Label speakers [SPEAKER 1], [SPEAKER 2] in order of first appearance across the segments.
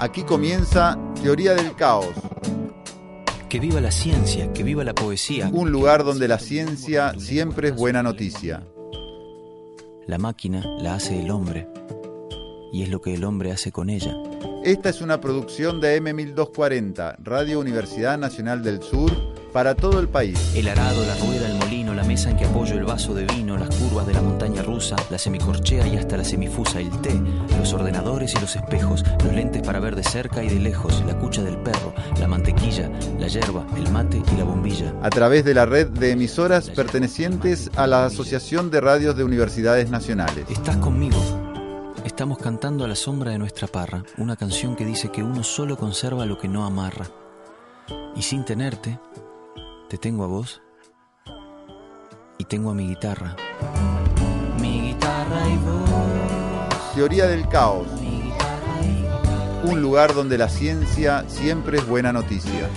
[SPEAKER 1] Aquí comienza Teoría del Caos.
[SPEAKER 2] Que viva la ciencia, que viva la poesía.
[SPEAKER 1] Un lugar donde la ciencia siempre es buena noticia.
[SPEAKER 2] La máquina la hace el hombre y es lo que el hombre hace con ella.
[SPEAKER 1] Esta es una producción de M1240, Radio Universidad Nacional del Sur, para todo el país.
[SPEAKER 2] El arado, la rueda, el molino, la mesa en que apoyo el vaso de vino, las curvas de la montaña rusa, la semicorchea y hasta la semifusa, el té, los ordenadores y los espejos, los lentes para ver de cerca y de lejos, la cucha del perro, la mantequilla, la yerba, el mate y la bombilla.
[SPEAKER 1] A través de la red de emisoras pertenecientes a la Asociación de Radios de Universidades Nacionales.
[SPEAKER 2] Estás conmigo. Estamos cantando a la sombra de nuestra parra, una canción que dice que uno solo conserva lo que no amarra. Y sin tenerte, te tengo a vos y tengo a mi guitarra. Mi guitarra y vos.
[SPEAKER 1] Teoría del caos. Un lugar donde la ciencia siempre es buena noticia.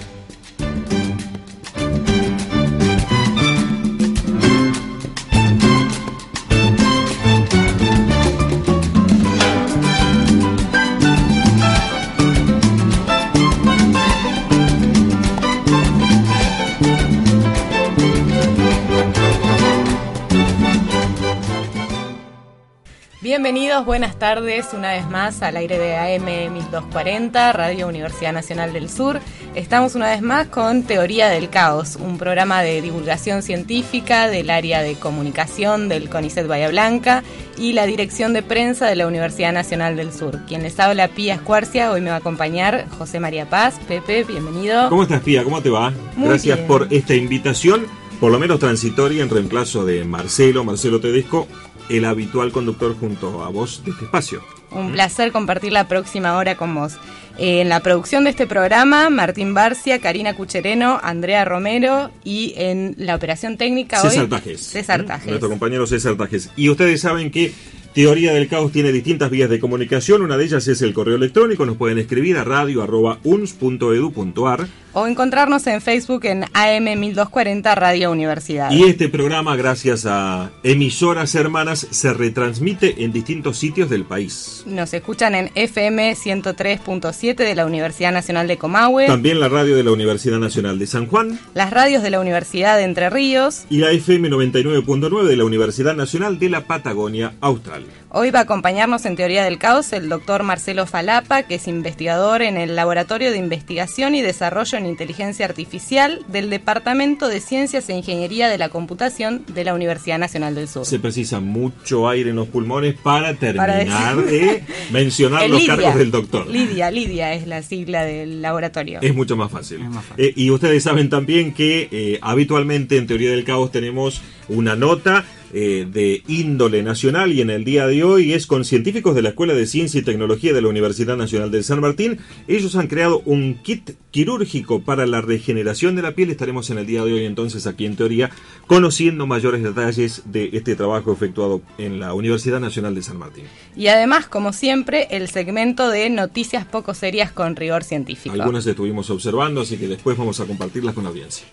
[SPEAKER 3] Bienvenidos, buenas tardes, una vez más al aire de AM 1240, Radio Universidad Nacional del Sur. Estamos una vez más con Teoría del Caos, un programa de divulgación científica del área de comunicación del CONICET Bahía Blanca y la dirección de prensa de la Universidad Nacional del Sur. Quien les habla, Pía Escuarcia, hoy me va a acompañar José María Paz. Pepe, bienvenido.
[SPEAKER 4] ¿Cómo estás, Pía? ¿Cómo te va?
[SPEAKER 3] Muy
[SPEAKER 4] Gracias
[SPEAKER 3] bien.
[SPEAKER 4] por esta invitación, por lo menos transitoria, en reemplazo de Marcelo, Marcelo Tedesco, el habitual conductor junto a vos de este espacio.
[SPEAKER 3] Un placer compartir la próxima hora con vos. Eh, en la producción de este programa, Martín Barcia, Karina Cuchereno, Andrea Romero y en la operación técnica
[SPEAKER 4] César
[SPEAKER 3] hoy...
[SPEAKER 4] Tajes.
[SPEAKER 3] César
[SPEAKER 4] ¿eh?
[SPEAKER 3] Tajes.
[SPEAKER 4] Nuestro compañero César Tajes. Y ustedes saben que Teoría del Caos tiene distintas vías de comunicación. Una de ellas es el correo electrónico. Nos pueden escribir a radio.uns.edu.ar.
[SPEAKER 3] O encontrarnos en Facebook en AM1240 Radio Universidad.
[SPEAKER 4] Y este programa, gracias a emisoras hermanas, se retransmite en distintos sitios del país.
[SPEAKER 3] Nos escuchan en FM 103.7 de la Universidad Nacional de Comahue,
[SPEAKER 4] También la radio de la Universidad Nacional de San Juan.
[SPEAKER 3] las radios de la Universidad de Entre Ríos.
[SPEAKER 4] y la FM 99.9 de la Universidad Nacional de la Patagonia Austral.
[SPEAKER 3] Hoy va a acompañarnos en Teoría del Caos el doctor Marcelo Falapa, que es investigador en el Laboratorio de Investigación y Desarrollo en Inteligencia Artificial del Departamento de Ciencias e Ingeniería de la Computación de la Universidad Nacional del Sur.
[SPEAKER 4] Se precisa mucho aire en los pulmones para terminar
[SPEAKER 3] decir-
[SPEAKER 4] de mencionar los
[SPEAKER 3] Lidia.
[SPEAKER 4] cargos del doctor.
[SPEAKER 3] Lidia, Lidia es la sigla del laboratorio.
[SPEAKER 4] Es mucho más fácil. Eh, y ustedes saben también que eh, habitualmente en Teoría del Caos tenemos una nota eh, de índole nacional y en el día de hoy es con científicos de la Escuela de Ciencia y Tecnología de la Universidad Nacional de San Martín. Ellos han creado un kit quirúrgico para la regeneración de la piel. Estaremos en el día de hoy entonces aquí en Teoría conociendo mayores detalles de este trabajo efectuado en la Universidad Nacional de San Martín.
[SPEAKER 3] Y además, como siempre, el segmento de noticias poco serias con rigor científico.
[SPEAKER 4] Algunas estuvimos observando, así que después vamos a compartirlas con la audiencia.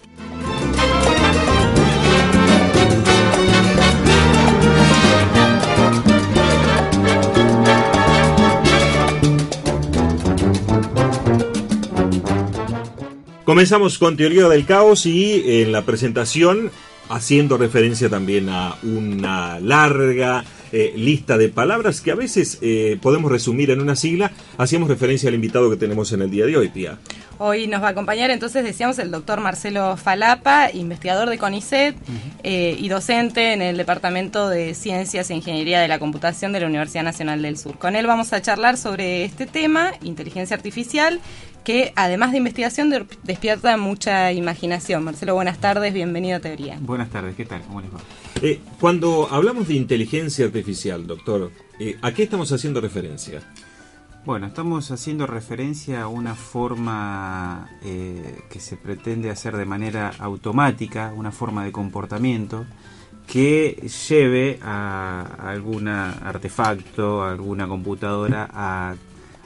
[SPEAKER 4] Comenzamos con Teoría del Caos y en la presentación haciendo referencia también a una larga eh, lista de palabras que a veces eh, podemos resumir en una sigla. Hacíamos referencia al invitado que tenemos en el día de hoy, Pía.
[SPEAKER 3] Hoy nos va a acompañar entonces, decíamos, el doctor Marcelo Falapa, investigador de CONICET eh, y docente en el Departamento de Ciencias e Ingeniería de la Computación de la Universidad Nacional del Sur. Con él vamos a charlar sobre este tema, inteligencia artificial, que además de investigación de- despierta mucha imaginación. Marcelo, buenas tardes, bienvenido a Teoría.
[SPEAKER 5] Buenas tardes, ¿qué tal? ¿Cómo les va?
[SPEAKER 4] Eh, cuando hablamos de inteligencia artificial, doctor, eh, ¿a qué estamos haciendo referencia?
[SPEAKER 5] Bueno, estamos haciendo referencia a una forma eh, que se pretende hacer de manera automática, una forma de comportamiento que lleve a algún artefacto, a alguna computadora a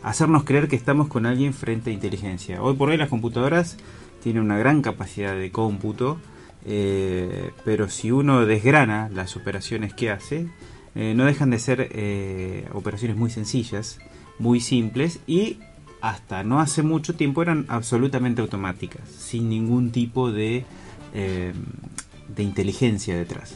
[SPEAKER 5] hacernos creer que estamos con alguien frente a inteligencia. Hoy por hoy las computadoras tienen una gran capacidad de cómputo, eh, pero si uno desgrana las operaciones que hace, eh, no dejan de ser operaciones muy sencillas, muy simples y hasta no hace mucho tiempo eran absolutamente automáticas, sin ningún tipo de, eh, de inteligencia detrás.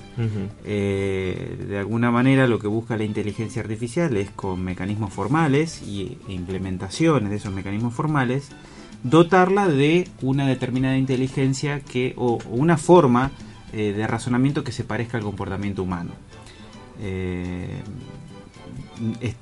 [SPEAKER 5] Eh, de alguna manera lo que busca la inteligencia artificial es con mecanismos formales y, e implementaciones de esos mecanismos formales, dotarla de una determinada inteligencia que, o, una forma eh, de razonamiento que se parezca al comportamiento humano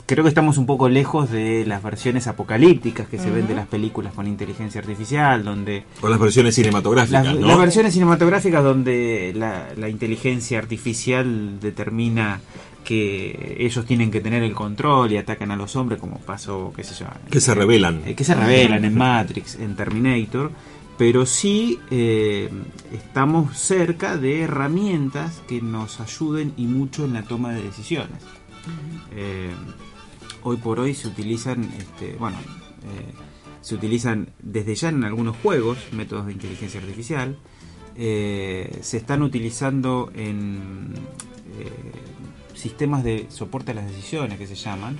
[SPEAKER 5] creo que estamos un poco lejos de las versiones apocalípticas que se ven de las películas con inteligencia artificial, donde...
[SPEAKER 4] O las versiones cinematográficas,
[SPEAKER 5] las,
[SPEAKER 4] ¿no?
[SPEAKER 5] Las versiones cinematográficas donde la, inteligencia artificial determina que ellos tienen que tener el control y atacan a los hombres, como pasó, qué sé yo...
[SPEAKER 4] Que se revelan.
[SPEAKER 5] Eh, que se revelan en Matrix, en Terminator, pero sí eh, estamos cerca de herramientas que nos ayuden y mucho en la toma de decisiones. Eh, hoy por hoy se utilizan, este, bueno, eh, se utilizan desde ya en algunos juegos métodos de inteligencia artificial. Eh, se están utilizando en sistemas de soporte a las decisiones que se llaman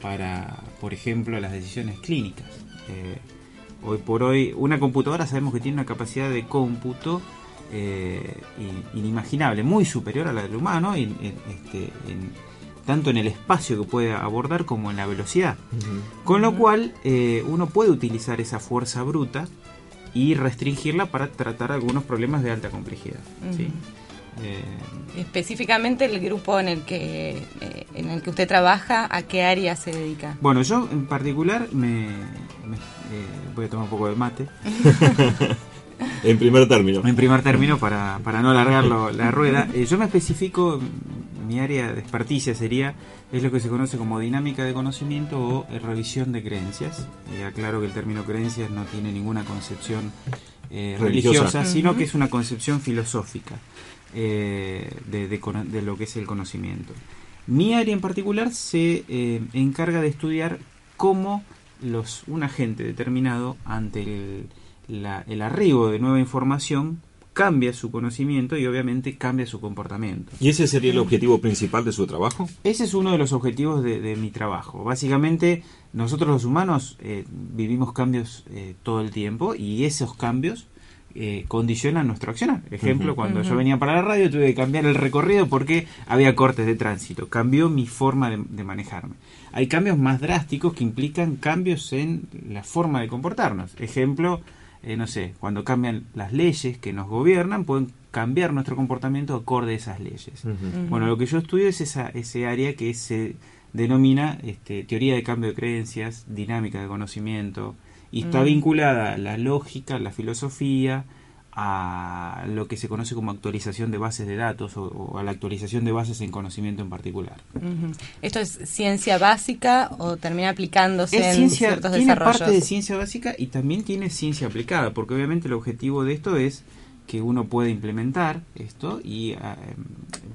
[SPEAKER 5] para, por ejemplo, las decisiones clínicas. hoy por hoy, una computadora sabemos que tiene una capacidad de cómputo inimaginable, muy superior a la del humano y, este, en, tanto en el espacio que puede abordar como en la velocidad. Con lo cual eh, uno puede utilizar esa fuerza bruta y restringirla para tratar algunos problemas de alta complejidad.
[SPEAKER 3] Eh, Específicamente el grupo en el que eh, en el que usted trabaja, ¿a qué área se dedica?
[SPEAKER 5] Bueno, yo en particular me, voy a tomar un poco de mate.
[SPEAKER 4] en primer término.
[SPEAKER 5] En primer término, para, para no alargar la rueda. yo me especifico mi área de experticia sería es lo que se conoce como dinámica de conocimiento o eh, revisión de creencias. Y aclaro que el término creencias no tiene ninguna concepción eh, religiosa, sino que es una concepción filosófica eh, de, lo que es el conocimiento. Mi área en particular se encarga de estudiar cómo los, un agente determinado ante el, el arribo de nueva información cambia su conocimiento y obviamente cambia su comportamiento.
[SPEAKER 4] ¿Y ese sería el objetivo principal de su trabajo?
[SPEAKER 5] Ese es uno de los objetivos de, mi trabajo. Básicamente, nosotros los humanos eh, vivimos cambios eh, todo el tiempo y esos cambios eh, condicionan nuestro accionar. Ejemplo, cuando yo venía para la radio tuve que cambiar el recorrido porque había cortes de tránsito. Cambió mi forma de, manejarme. Hay cambios más drásticos que implican cambios en la forma de comportarnos. Ejemplo, eh, no sé, cuando cambian las leyes que nos gobiernan, pueden cambiar nuestro comportamiento acorde a esas leyes. Bueno, lo que yo estudio es esa, ese área que se denomina este, teoría de cambio de creencias, dinámica de conocimiento, y está vinculada a la lógica, la filosofía, a lo que se conoce como actualización de bases de datos o, a la actualización de bases en conocimiento en particular.
[SPEAKER 3] ¿Esto es ciencia básica o termina aplicándose
[SPEAKER 5] en
[SPEAKER 3] ciencia, ciertos
[SPEAKER 5] tiene parte de ciencia básica y también tiene ciencia aplicada, porque obviamente el objetivo de esto es que uno pueda implementar esto y eh,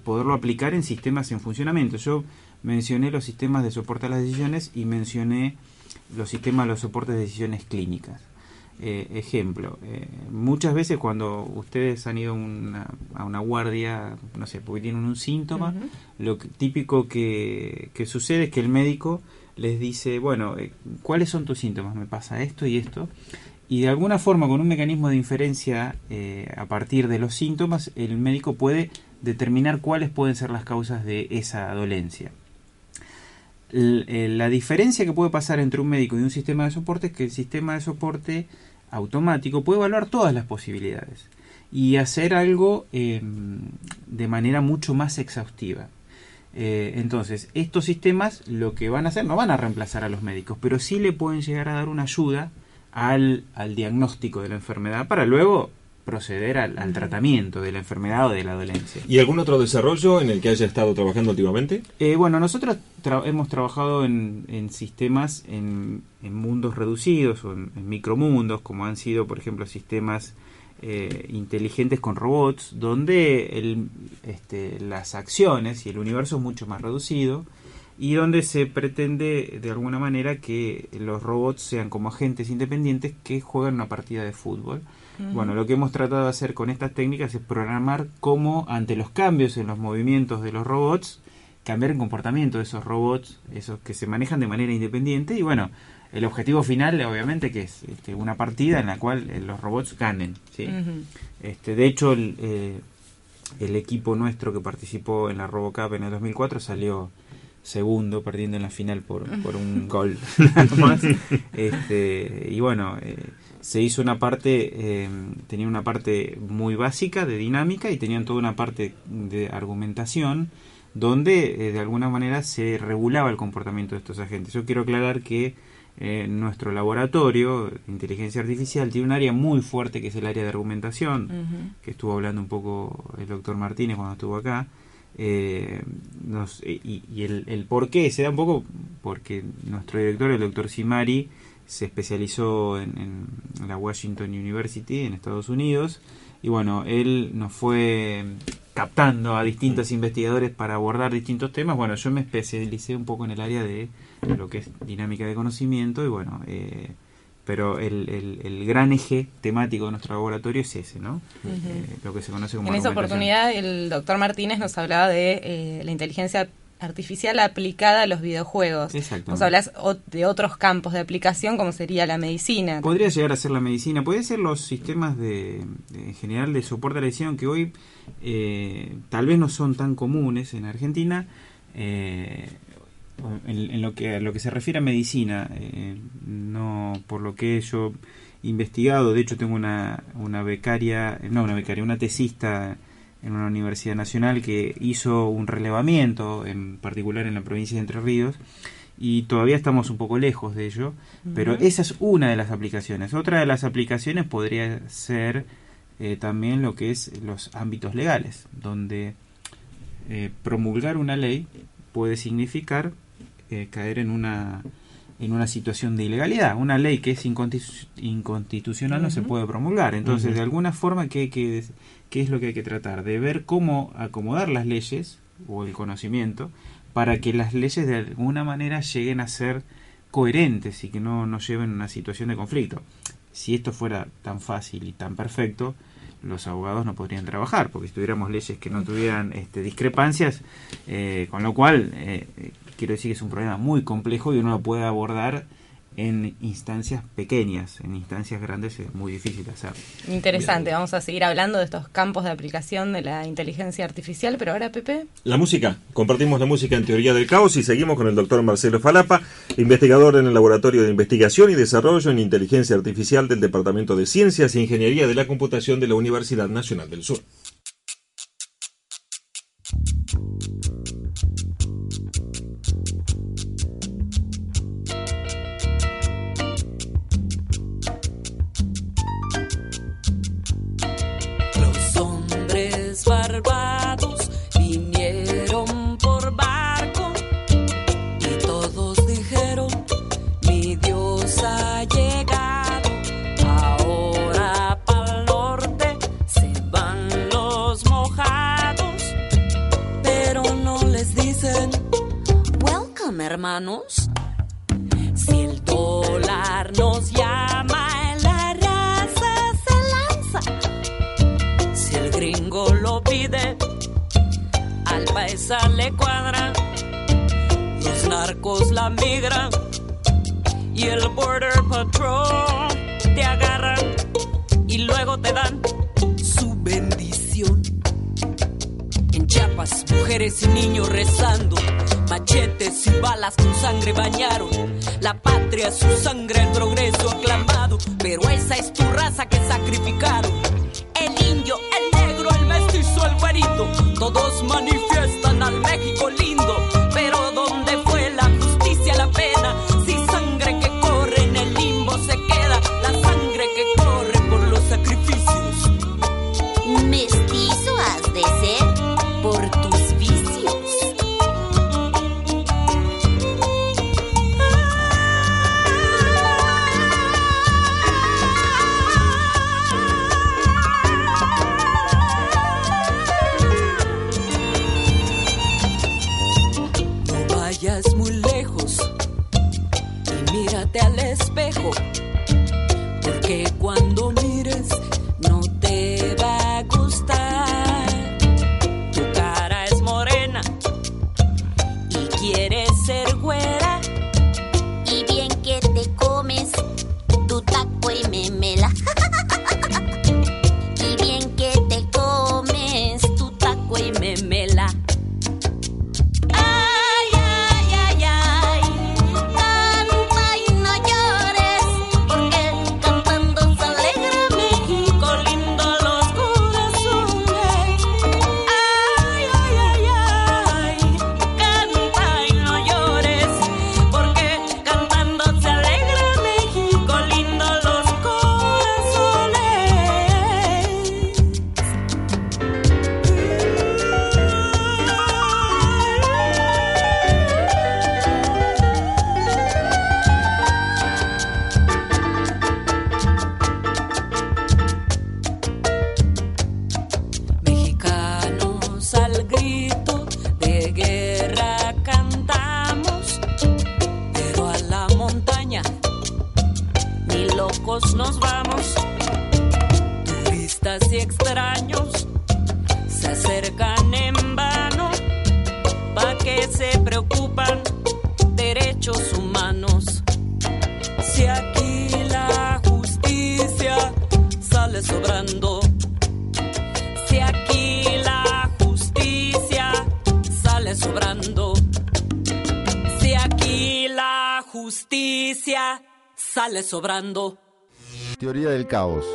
[SPEAKER 5] poderlo aplicar en sistemas en funcionamiento. Yo mencioné los sistemas de soporte a las decisiones y mencioné los sistemas de los soportes de decisiones clínicas. Eh, ejemplo, eh, muchas veces cuando ustedes han ido a una guardia, no sé, porque tienen un síntoma, lo típico que, sucede es que el médico les dice, bueno, eh, ¿cuáles son tus síntomas? Me pasa esto y esto. Y de alguna forma, con un mecanismo de inferencia a partir de los síntomas, el médico puede determinar cuáles pueden ser las causas de esa dolencia. La diferencia que puede pasar entre un médico y un sistema de soporte es que el sistema de soporte automático puede evaluar todas las posibilidades y hacer algo em, de manera mucho más exhaustiva. Eh, entonces, estos sistemas lo que van a hacer no van a reemplazar a los médicos, pero sí le pueden llegar a dar una ayuda al, al diagnóstico de la enfermedad para luego proceder al, tratamiento de la enfermedad o de la dolencia.
[SPEAKER 4] ¿Y algún otro desarrollo en el que haya estado trabajando últimamente?
[SPEAKER 5] Eh, bueno, nosotros hemos trabajado en, sistemas en, mundos reducidos o en, micromundos, como han sido, por ejemplo, sistemas eh, inteligentes con robots, donde este, las acciones y el universo es mucho más reducido y donde se pretende de alguna manera que los robots sean como agentes independientes que juegan una partida de fútbol bueno, lo que hemos tratado de hacer con estas técnicas es programar cómo ante los cambios en los movimientos de los robots cambiar el comportamiento de esos robots, esos que se manejan de manera independiente y bueno, el objetivo final obviamente que es este, una partida en la cual eh, los robots ganen. ¿sí? este, de hecho, el, eh, el equipo nuestro que participó en la RoboCup en el 2004 salió segundo, perdiendo en la final por, por un gol Este, y bueno, eh, se hizo una parte, tenía una parte muy básica de dinámica y tenían toda una parte de argumentación donde de alguna manera se regulaba el comportamiento de estos agentes. Yo quiero aclarar que eh, nuestro laboratorio de inteligencia artificial tiene un área muy fuerte que es el área de argumentación, que estuvo hablando un poco el doctor Martínez cuando estuvo acá. Eh, y, el, el, por qué se da un poco porque nuestro director, el doctor Simari, se especializó en, en, la Washington University en Estados Unidos y bueno, él nos fue captando a distintos investigadores para abordar distintos temas. Bueno, yo me especialicé un poco en el área de lo que es dinámica de conocimiento y bueno, eh, pero el, el, gran eje temático de nuestro laboratorio es ese, ¿no?
[SPEAKER 3] Eh, lo que se conoce como... En esa oportunidad el doctor Martínez nos hablaba de eh, la inteligencia artificial aplicada a los videojuegos. Nos hablas de otros campos de aplicación como sería la medicina.
[SPEAKER 5] Podría llegar a ser la medicina, puede ser los sistemas de, en general de soporte a la edición que hoy tal vez no son tan comunes en Argentina. Eh, en, lo que a lo que se refiere a medicina, eh, no por lo que yo he investigado, de hecho tengo una, una becaria, no una becaria, una tesista en una universidad nacional que hizo un relevamiento, en particular en la provincia de Entre Ríos, y todavía estamos un poco lejos de ello, pero esa es una de las aplicaciones. Otra de las aplicaciones podría ser eh, también lo que es los ámbitos legales, donde eh, promulgar una ley puede significar eh, caer en una en una situación de ilegalidad. Una ley que es inconstitucional no se puede promulgar. Entonces, de alguna forma, ¿qué, qué, ¿qué es lo que hay que tratar? De ver cómo acomodar las leyes o el conocimiento para que las leyes de alguna manera lleguen a ser coherentes y que no nos lleven a una situación de conflicto. Si esto fuera tan fácil y tan perfecto, los abogados no podrían trabajar, porque si tuviéramos leyes que no tuvieran este, discrepancias, eh, con lo cual eh, quiero decir que es un problema muy complejo y uno lo puede abordar en instancias pequeñas, en instancias grandes es muy difícil hacer.
[SPEAKER 3] Interesante, vamos a seguir hablando de estos campos de aplicación de la inteligencia artificial, pero ahora Pepe.
[SPEAKER 4] La música, compartimos la música en teoría del caos y seguimos con el doctor Marcelo Falapa, investigador en el Laboratorio de Investigación y Desarrollo en Inteligencia Artificial del Departamento de Ciencias e Ingeniería de la Computación de la Universidad Nacional del Sur.
[SPEAKER 6] Hermanos. Si el dólar nos llama, la raza se lanza. Si el gringo lo pide, al paisa le cuadra. Los narcos la migran y el Border Patrol te agarran y luego te dan su bendición. Chiapas, mujeres y niños rezando, machetes y balas con sangre bañaron. La patria, su sangre, el progreso aclamado, pero esa es tu raza que sacrificaron. El indio, el negro, el mestizo, el güerito, todos manifiestan sale sobrando.
[SPEAKER 1] Teoría del caos.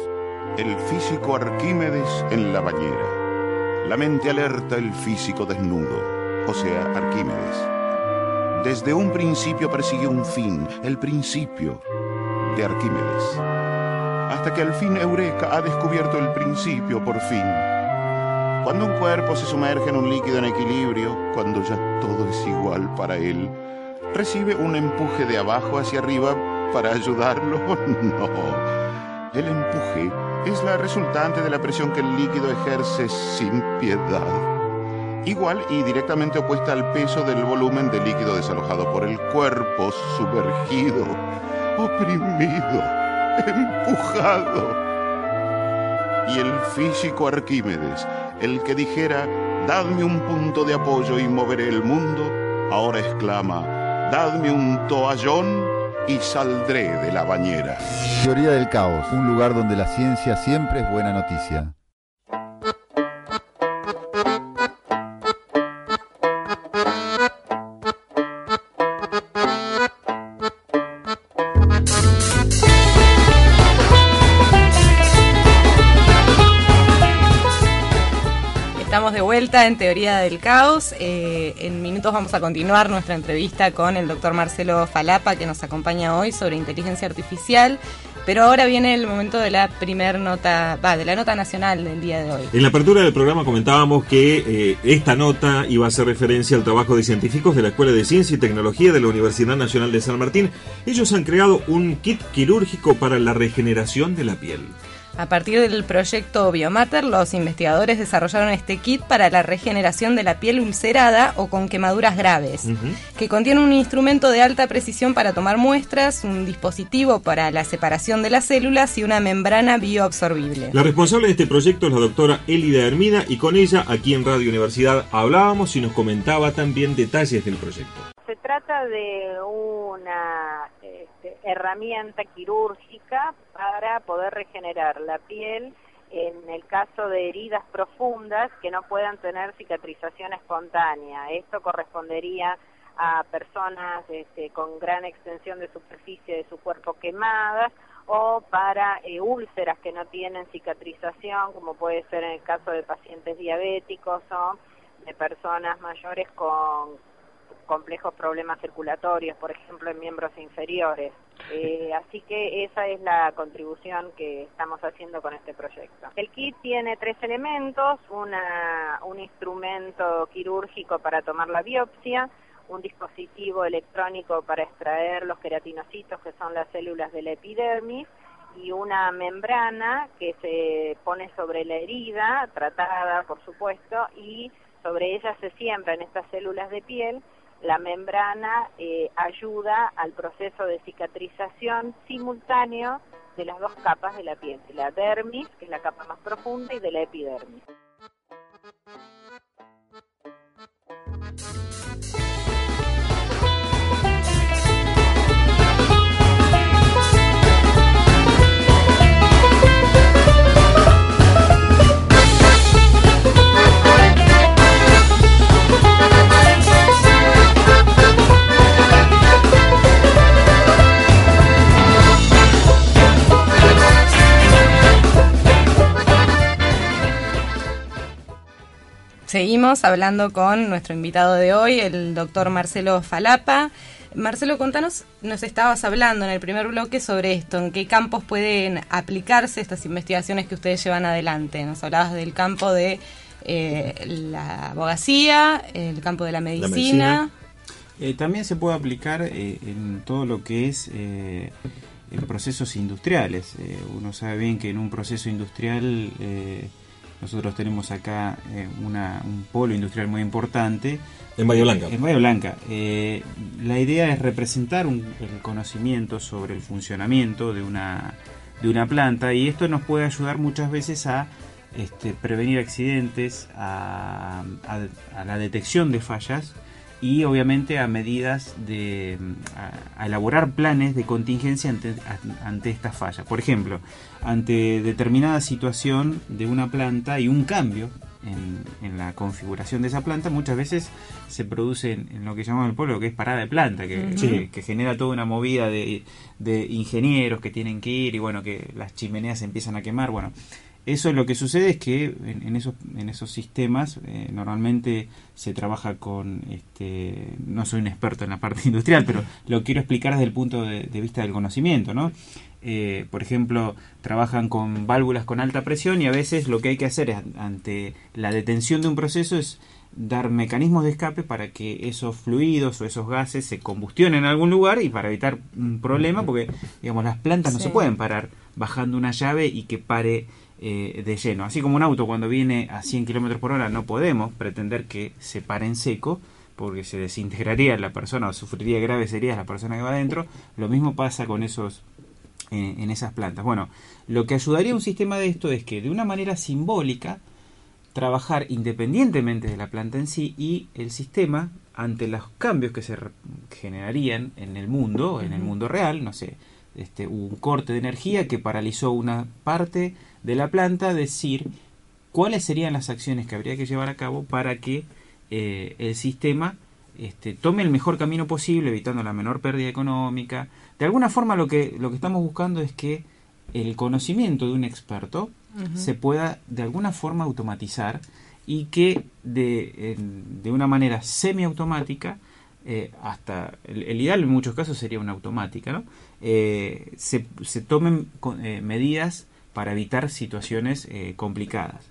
[SPEAKER 7] El físico Arquímedes en la bañera. La mente alerta el físico desnudo, o sea, Arquímedes. Desde un principio persigue un fin, el principio de Arquímedes. Hasta que al fin Eureka ha descubierto el principio por fin. Cuando un cuerpo se sumerge en un líquido en equilibrio, cuando ya todo es igual para él, recibe un empuje de abajo hacia arriba para ayudarlo. No. El empuje es la resultante de la presión que el líquido ejerce sin piedad. Igual y directamente opuesta al peso del volumen de líquido desalojado por el cuerpo, sumergido, oprimido, empujado. Y el físico Arquímedes, el que dijera, dadme un punto de apoyo y moveré el mundo, ahora exclama, dadme un toallón y saldré de la bañera.
[SPEAKER 1] Teoría del caos. Un lugar donde la ciencia siempre es buena noticia.
[SPEAKER 3] En Teoría del Caos. Eh, en minutos vamos a continuar nuestra entrevista con el doctor Marcelo Falapa, que nos acompaña hoy sobre inteligencia artificial. Pero ahora viene el momento de la primer nota, va, de la nota nacional del día de hoy.
[SPEAKER 4] En la apertura del programa comentábamos que eh, esta nota iba a hacer referencia al trabajo de científicos de la Escuela de Ciencia y Tecnología de la Universidad Nacional de San Martín. Ellos han creado un kit quirúrgico para la regeneración de la piel.
[SPEAKER 3] A partir del proyecto Biomatter, los investigadores desarrollaron este kit para la regeneración de la piel ulcerada o con quemaduras graves, que contiene un instrumento de alta precisión para tomar muestras, un dispositivo para la separación de las células y una membrana bioabsorbible.
[SPEAKER 4] La responsable de este proyecto es la doctora Elida Hermida y con ella aquí en Radio Universidad hablábamos y nos comentaba también detalles del proyecto.
[SPEAKER 8] Se trata de una este, herramienta quirúrgica para poder regenerar la piel en el caso de heridas profundas que no puedan tener cicatrización espontánea. Esto correspondería a personas este, con gran extensión de superficie de su cuerpo quemadas o para eh, úlceras que no tienen cicatrización, como puede ser en el caso de pacientes diabéticos o de personas mayores con complejos problemas circulatorios, por ejemplo, en miembros inferiores. Eh, así que esa es la contribución que estamos haciendo con este proyecto. El kit tiene tres elementos, una, un instrumento quirúrgico para tomar la biopsia, un dispositivo electrónico para extraer los queratinocitos, que son las células de la epidermis, y una membrana que se pone sobre la herida, tratada por supuesto, y sobre ella se siembran estas células de piel. La membrana eh, ayuda al proceso de cicatrización simultáneo de las dos capas de la piel, la dermis, que es la capa más profunda, y de la epidermis.
[SPEAKER 3] Seguimos hablando con nuestro invitado de hoy, el doctor Marcelo Falapa. Marcelo, contanos, nos estabas hablando en el primer bloque sobre esto, en qué campos pueden aplicarse estas investigaciones que ustedes llevan adelante. Nos hablabas del campo de eh, la abogacía, el campo de la medicina.
[SPEAKER 4] medicina.
[SPEAKER 5] Eh, también se puede aplicar eh, en todo lo que es en procesos industriales. Uno sabe bien que en un proceso industrial nosotros tenemos acá eh, una- un polo industrial muy importante.
[SPEAKER 4] En Bahía Blanca.
[SPEAKER 5] En Bahía Blanca. Eh, la idea es representar un, el conocimiento sobre el funcionamiento de una, de una planta y esto nos puede ayudar muchas veces a este, prevenir accidentes, a, a- a la detección de fallas y obviamente a medidas de a, a elaborar planes de contingencia ante, a- ante estas fallas. Por ejemplo, ante determinada situación de una planta y un cambio en, en la configuración de esa planta, muchas veces se produce en, en lo que llamamos el pueblo, que es parada de planta, que.
[SPEAKER 4] Sí.
[SPEAKER 5] que- que genera toda una movida de, de ingenieros que tienen que ir y bueno, que las chimeneas se empiezan a quemar. Bueno, eso es lo que sucede es que en, en esos, en esos sistemas eh, normalmente se trabaja con, este, no soy un experto en la parte industrial, pero lo quiero explicar desde el punto de, de vista del conocimiento, ¿no? Eh, por ejemplo, trabajan con válvulas con alta presión y a veces lo que hay que hacer es, ante la detención de un proceso es dar mecanismos de escape para que esos fluidos o esos gases se combustionen en algún lugar y para evitar un problema porque digamos las plantas no se pueden parar bajando una llave y que pare eh, de lleno. Así como un auto cuando viene a 100 kilómetros por hora no podemos pretender que se pare en seco porque se desintegraría la persona o sufriría graves heridas la persona que va adentro. Lo mismo pasa con esos eh, en esas plantas. Bueno, lo que ayudaría a un sistema de esto es que de una manera simbólica trabajar independientemente de la planta en sí y el sistema ante los cambios que se generarían en el mundo, en el mundo real, no sé, este, hubo un corte de energía que paralizó una parte de la planta, decir cuáles serían las acciones que habría que llevar a cabo para que eh, el sistema este, tome el mejor camino posible, evitando la menor pérdida económica. De alguna forma lo que, lo que estamos buscando es que el conocimiento de un experto se pueda de alguna forma automatizar y que de, de una manera semiautomática, eh, hasta el, el ideal en muchos casos sería una automática, ¿no? Eh, se, se tomen eh, medidas para evitar situaciones eh, complicadas.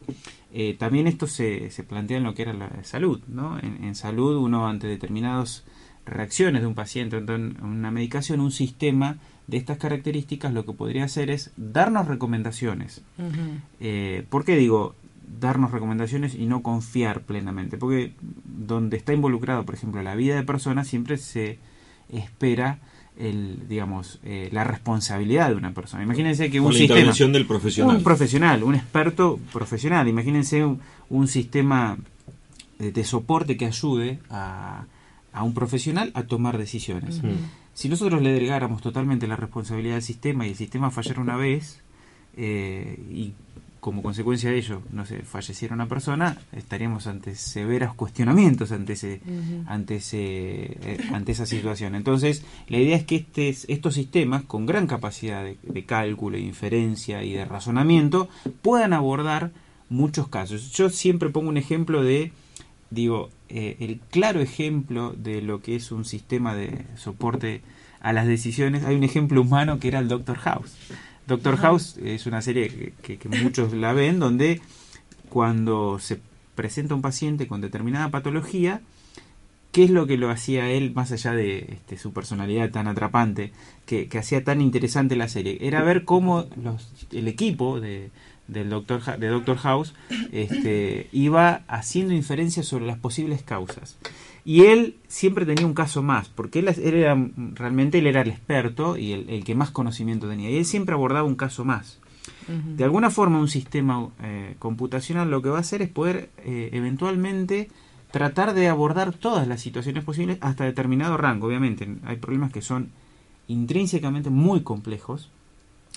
[SPEAKER 5] Eh, también esto se, se plantea en lo que era la salud, ¿no? En, en salud uno ante determinadas reacciones de un paciente ante un- una medicación, un sistema de estas características lo que podría hacer es darnos recomendaciones. Eh, ¿Por qué digo darnos recomendaciones y no confiar plenamente? Porque donde está involucrado, por ejemplo, la vida de personas, siempre se espera el, digamos, eh, la responsabilidad de una persona. Imagínense que
[SPEAKER 4] Con
[SPEAKER 5] un
[SPEAKER 4] la
[SPEAKER 5] sistema,
[SPEAKER 4] intervención del profesional.
[SPEAKER 5] un profesional, un experto profesional. Imagínense un, un sistema de, de soporte que ayude a, a un profesional a tomar decisiones.
[SPEAKER 3] Ujú.
[SPEAKER 5] Si nosotros le delegáramos totalmente la responsabilidad al sistema y el sistema fallara una vez eh, y como consecuencia de ello, no sé, falleciera una persona, estaríamos ante severos cuestionamientos ante ese,
[SPEAKER 3] Ujú.
[SPEAKER 5] ante ese, eh, ante esa situación. Entonces, la idea es que este, estos sistemas con gran capacidad de, de cálculo, de inferencia y de razonamiento puedan abordar muchos casos. Yo siempre pongo un ejemplo de digo, eh, el claro ejemplo de lo que es un sistema de soporte a las decisiones, hay un ejemplo humano que era el Doctor House. Doctor House es una serie que, que- que muchos la ven, donde cuando se presenta un paciente con determinada patología, ¿qué es lo que lo hacía él, más allá de este, su personalidad tan atrapante, que, que hacía tan interesante la serie? Era ver cómo los, el equipo de, del Doctor, de Doctor House este, iba haciendo inferencias sobre las posibles causas. Y él siempre tenía un caso más, porque él, él era realmente él era el experto y el, el que más conocimiento tenía. Y él siempre abordaba un caso más. De alguna forma un sistema eh, computacional lo que va a hacer es poder eh, eventualmente tratar de abordar todas las situaciones posibles hasta determinado rango. Obviamente hay problemas que son intrínsecamente muy complejos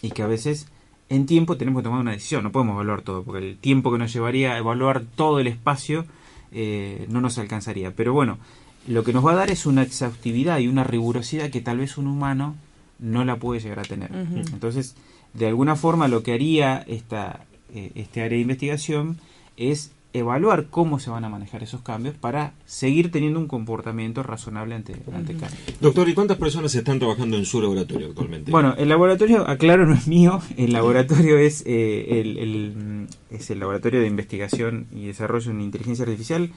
[SPEAKER 5] y que a veces en tiempo tenemos que tomar una decisión. No podemos evaluar todo, porque el tiempo que nos llevaría a evaluar todo el espacio eh, no nos alcanzaría. Pero bueno, lo que nos va a dar es una exhaustividad y una rigurosidad que tal vez un humano no la puede llegar a tener. Entonces, de alguna forma lo que haría esta, eh, este área de investigación es evaluar cómo se van a manejar esos cambios para seguir teniendo un comportamiento razonable ante, ante cambios.
[SPEAKER 4] Doctor, ¿y cuántas personas están trabajando en su laboratorio actualmente?
[SPEAKER 5] Bueno, el laboratorio, aclaro, no es mío, el laboratorio es, eh, el, el- es el Laboratorio de Investigación y Desarrollo en Inteligencia Artificial.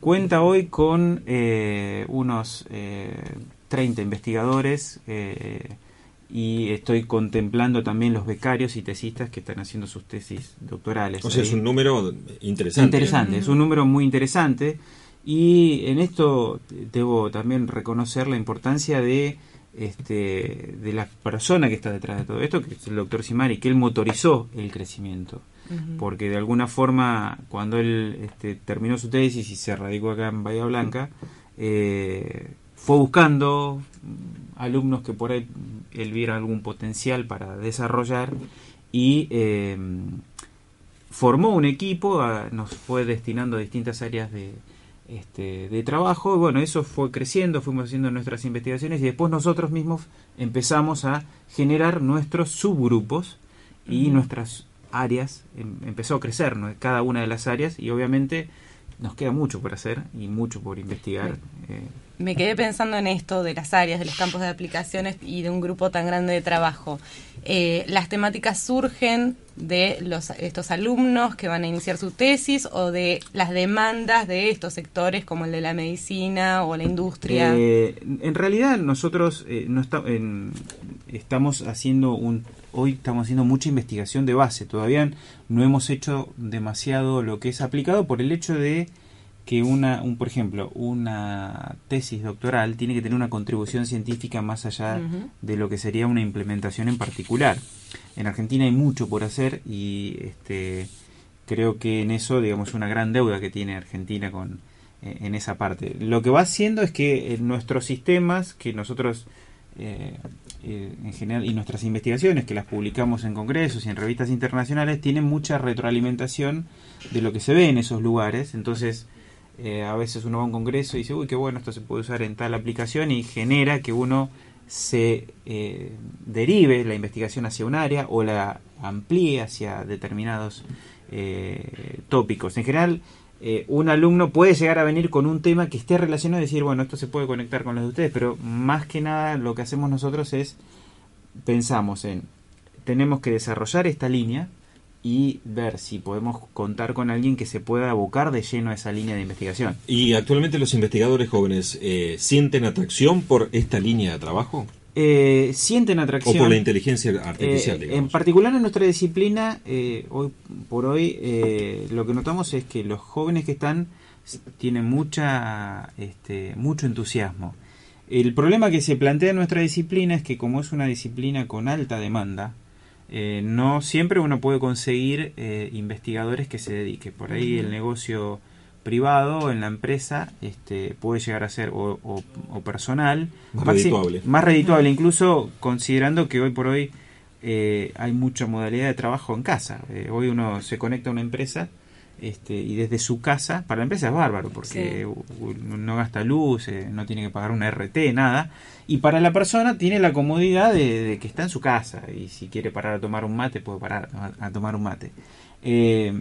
[SPEAKER 5] Cuenta hoy con eh, unos eh, 30 investigadores eh, y estoy contemplando también los becarios y tesistas que están haciendo sus tesis doctorales.
[SPEAKER 4] o sea,
[SPEAKER 5] ahí.
[SPEAKER 4] es un número interesante.
[SPEAKER 5] Interesante, es un número muy interesante y en esto debo también reconocer la importancia de este de la persona que está detrás de todo esto, que es el doctor Simari, que él motorizó el crecimiento, porque de alguna forma cuando él este, terminó su tesis y se radicó acá en Bahía Blanca, eh, fue buscando alumnos que por ahí él viera algún potencial para desarrollar y eh, formó un equipo, a- nos fue destinando a distintas áreas de, este, de trabajo. Bueno, eso fue creciendo, fuimos haciendo nuestras investigaciones y después nosotros mismos empezamos a generar nuestros subgrupos y nuestras áreas. em- empezó a crecer ¿no? cada una de las áreas y obviamente nos queda mucho por hacer y mucho por investigar. eh,
[SPEAKER 3] Me quedé pensando en esto de las áreas, de los campos de aplicaciones y de un grupo tan grande de trabajo. Eh, ¿Las temáticas surgen de los, estos alumnos que van a iniciar su tesis o de las demandas de estos sectores como el de la medicina o la industria?
[SPEAKER 5] Eh, en realidad nosotros eh, no esta- en- estamos haciendo un hoy estamos haciendo mucha investigación de base. Todavía no hemos hecho demasiado lo que es aplicado por el hecho de que una, un, por ejemplo, una tesis doctoral tiene que tener una contribución científica más allá de lo que sería una implementación en particular. En Argentina hay mucho por hacer y este creo que en eso, digamos, una gran deuda que tiene Argentina con eh, en esa parte. Lo que va haciendo es que en nuestros sistemas, que nosotros eh, eh, en general y nuestras investigaciones que las publicamos en congresos y en revistas internacionales tienen mucha retroalimentación de lo que se ve en esos lugares. Entonces, eh, a veces uno va a un congreso y dice, uy, qué bueno, esto se puede usar en tal aplicación y genera que uno se derive la investigación hacia un área o la amplíe hacia determinados tópicos. En general, eh, un alumno puede llegar a venir con un tema que esté relacionado y decir, bueno, esto se puede conectar con los de ustedes, pero más que nada lo que hacemos nosotros es, pensamos en, tenemos que desarrollar esta línea y ver si podemos contar con alguien que se pueda abocar de lleno a esa línea de investigación.
[SPEAKER 4] ¿Y actualmente los investigadores jóvenes eh, sienten atracción por esta línea de trabajo?
[SPEAKER 5] Eh, sienten atracción.
[SPEAKER 4] ¿O por la inteligencia artificial,
[SPEAKER 5] Eh,
[SPEAKER 4] digamos?
[SPEAKER 5] en particular en nuestra disciplina, eh, hoy por hoy, eh, lo que notamos es que los jóvenes que están tienen mucha, este, mucho entusiasmo. El problema que se plantea en nuestra disciplina es que como es una disciplina con alta demanda, eh, no siempre uno puede conseguir eh, investigadores que se dediquen. Por ahí el negocio privado en la empresa este, puede llegar a ser o, o- o personal
[SPEAKER 4] Más redituable.
[SPEAKER 5] más redituable incluso considerando que hoy por hoy eh, hay mucha modalidad de trabajo en casa Eh, hoy uno se conecta a una empresa este, y desde su casa para la empresa es bárbaro porque
[SPEAKER 3] Sí.
[SPEAKER 5] no gasta luz eh, no tiene que pagar una RT nada y para la persona tiene la comodidad de, de que está en su casa y si quiere parar a tomar un mate puede parar a, a tomar un mate eh,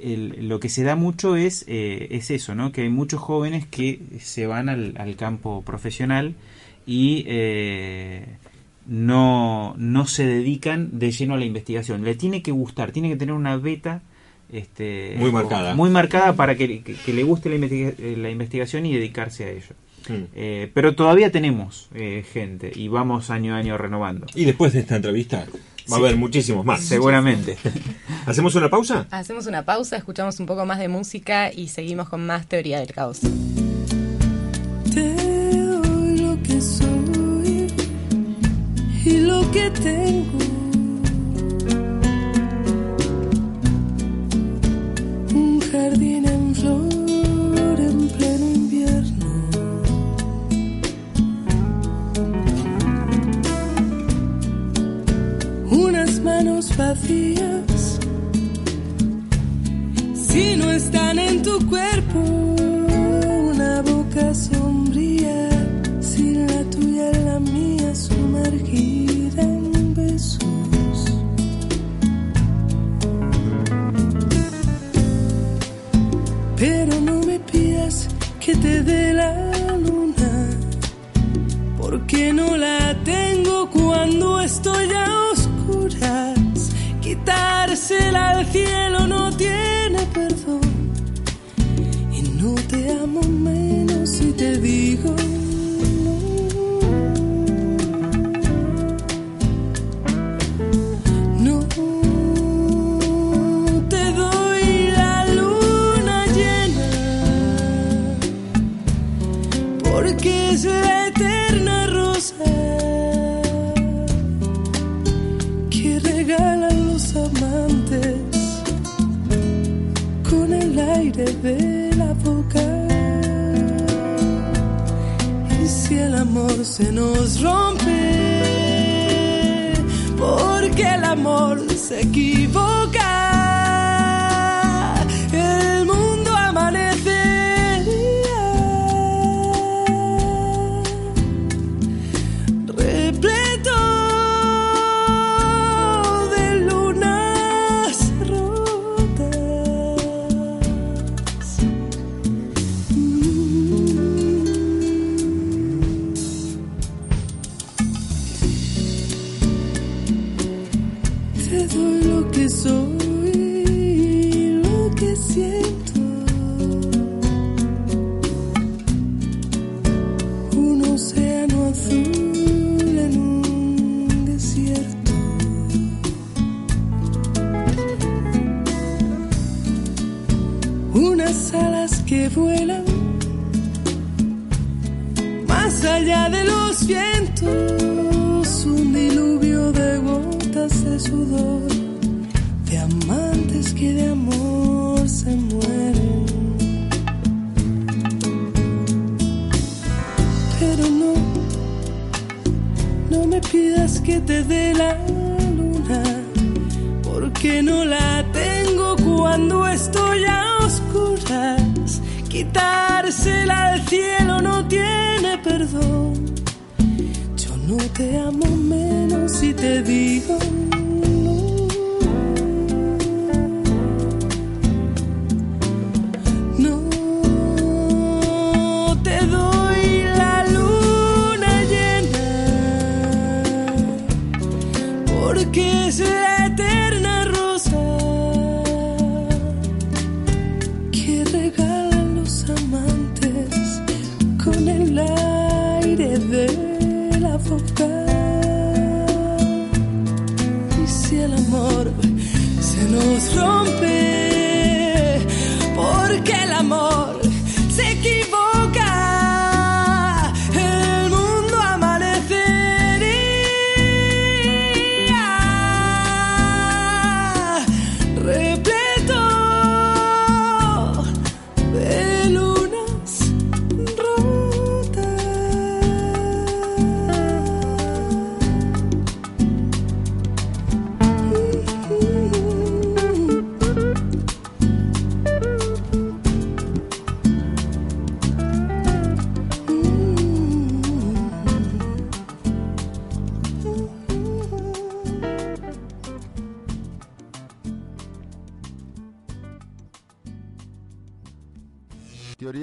[SPEAKER 5] el- lo que se da mucho es, eh, es eso, ¿no? Que hay muchos jóvenes que se van al, al campo profesional y eh, no, no se dedican de lleno a la investigación. Le tiene que gustar, tiene que tener una beta este,
[SPEAKER 4] Muy marcada.
[SPEAKER 5] muy marcada para que, que- que le guste la, investiga- la investigación y dedicarse a ello. Eh, pero todavía tenemos eh, gente y vamos año a año renovando.
[SPEAKER 4] Y después de esta entrevista va a haber muchísimos más.
[SPEAKER 5] Seguramente.
[SPEAKER 4] ¿Hacemos una pausa?
[SPEAKER 3] Hacemos una pausa, escuchamos un poco más de música y seguimos con más teoría del caos.
[SPEAKER 9] Te doy lo que soy y lo que tengo. Un jardín en flor manos vacías. Si no están en tu cuerpo una boca sombría si la tuya y la mía sumergida en besos. Pero no me pidas que te dé la luna porque no la tengo cuando estoy a oscuras. Quitársela al cielo no tiene perdón. Y no te amo menos si te digo. Perdón. Yo no te amo menos si te digo.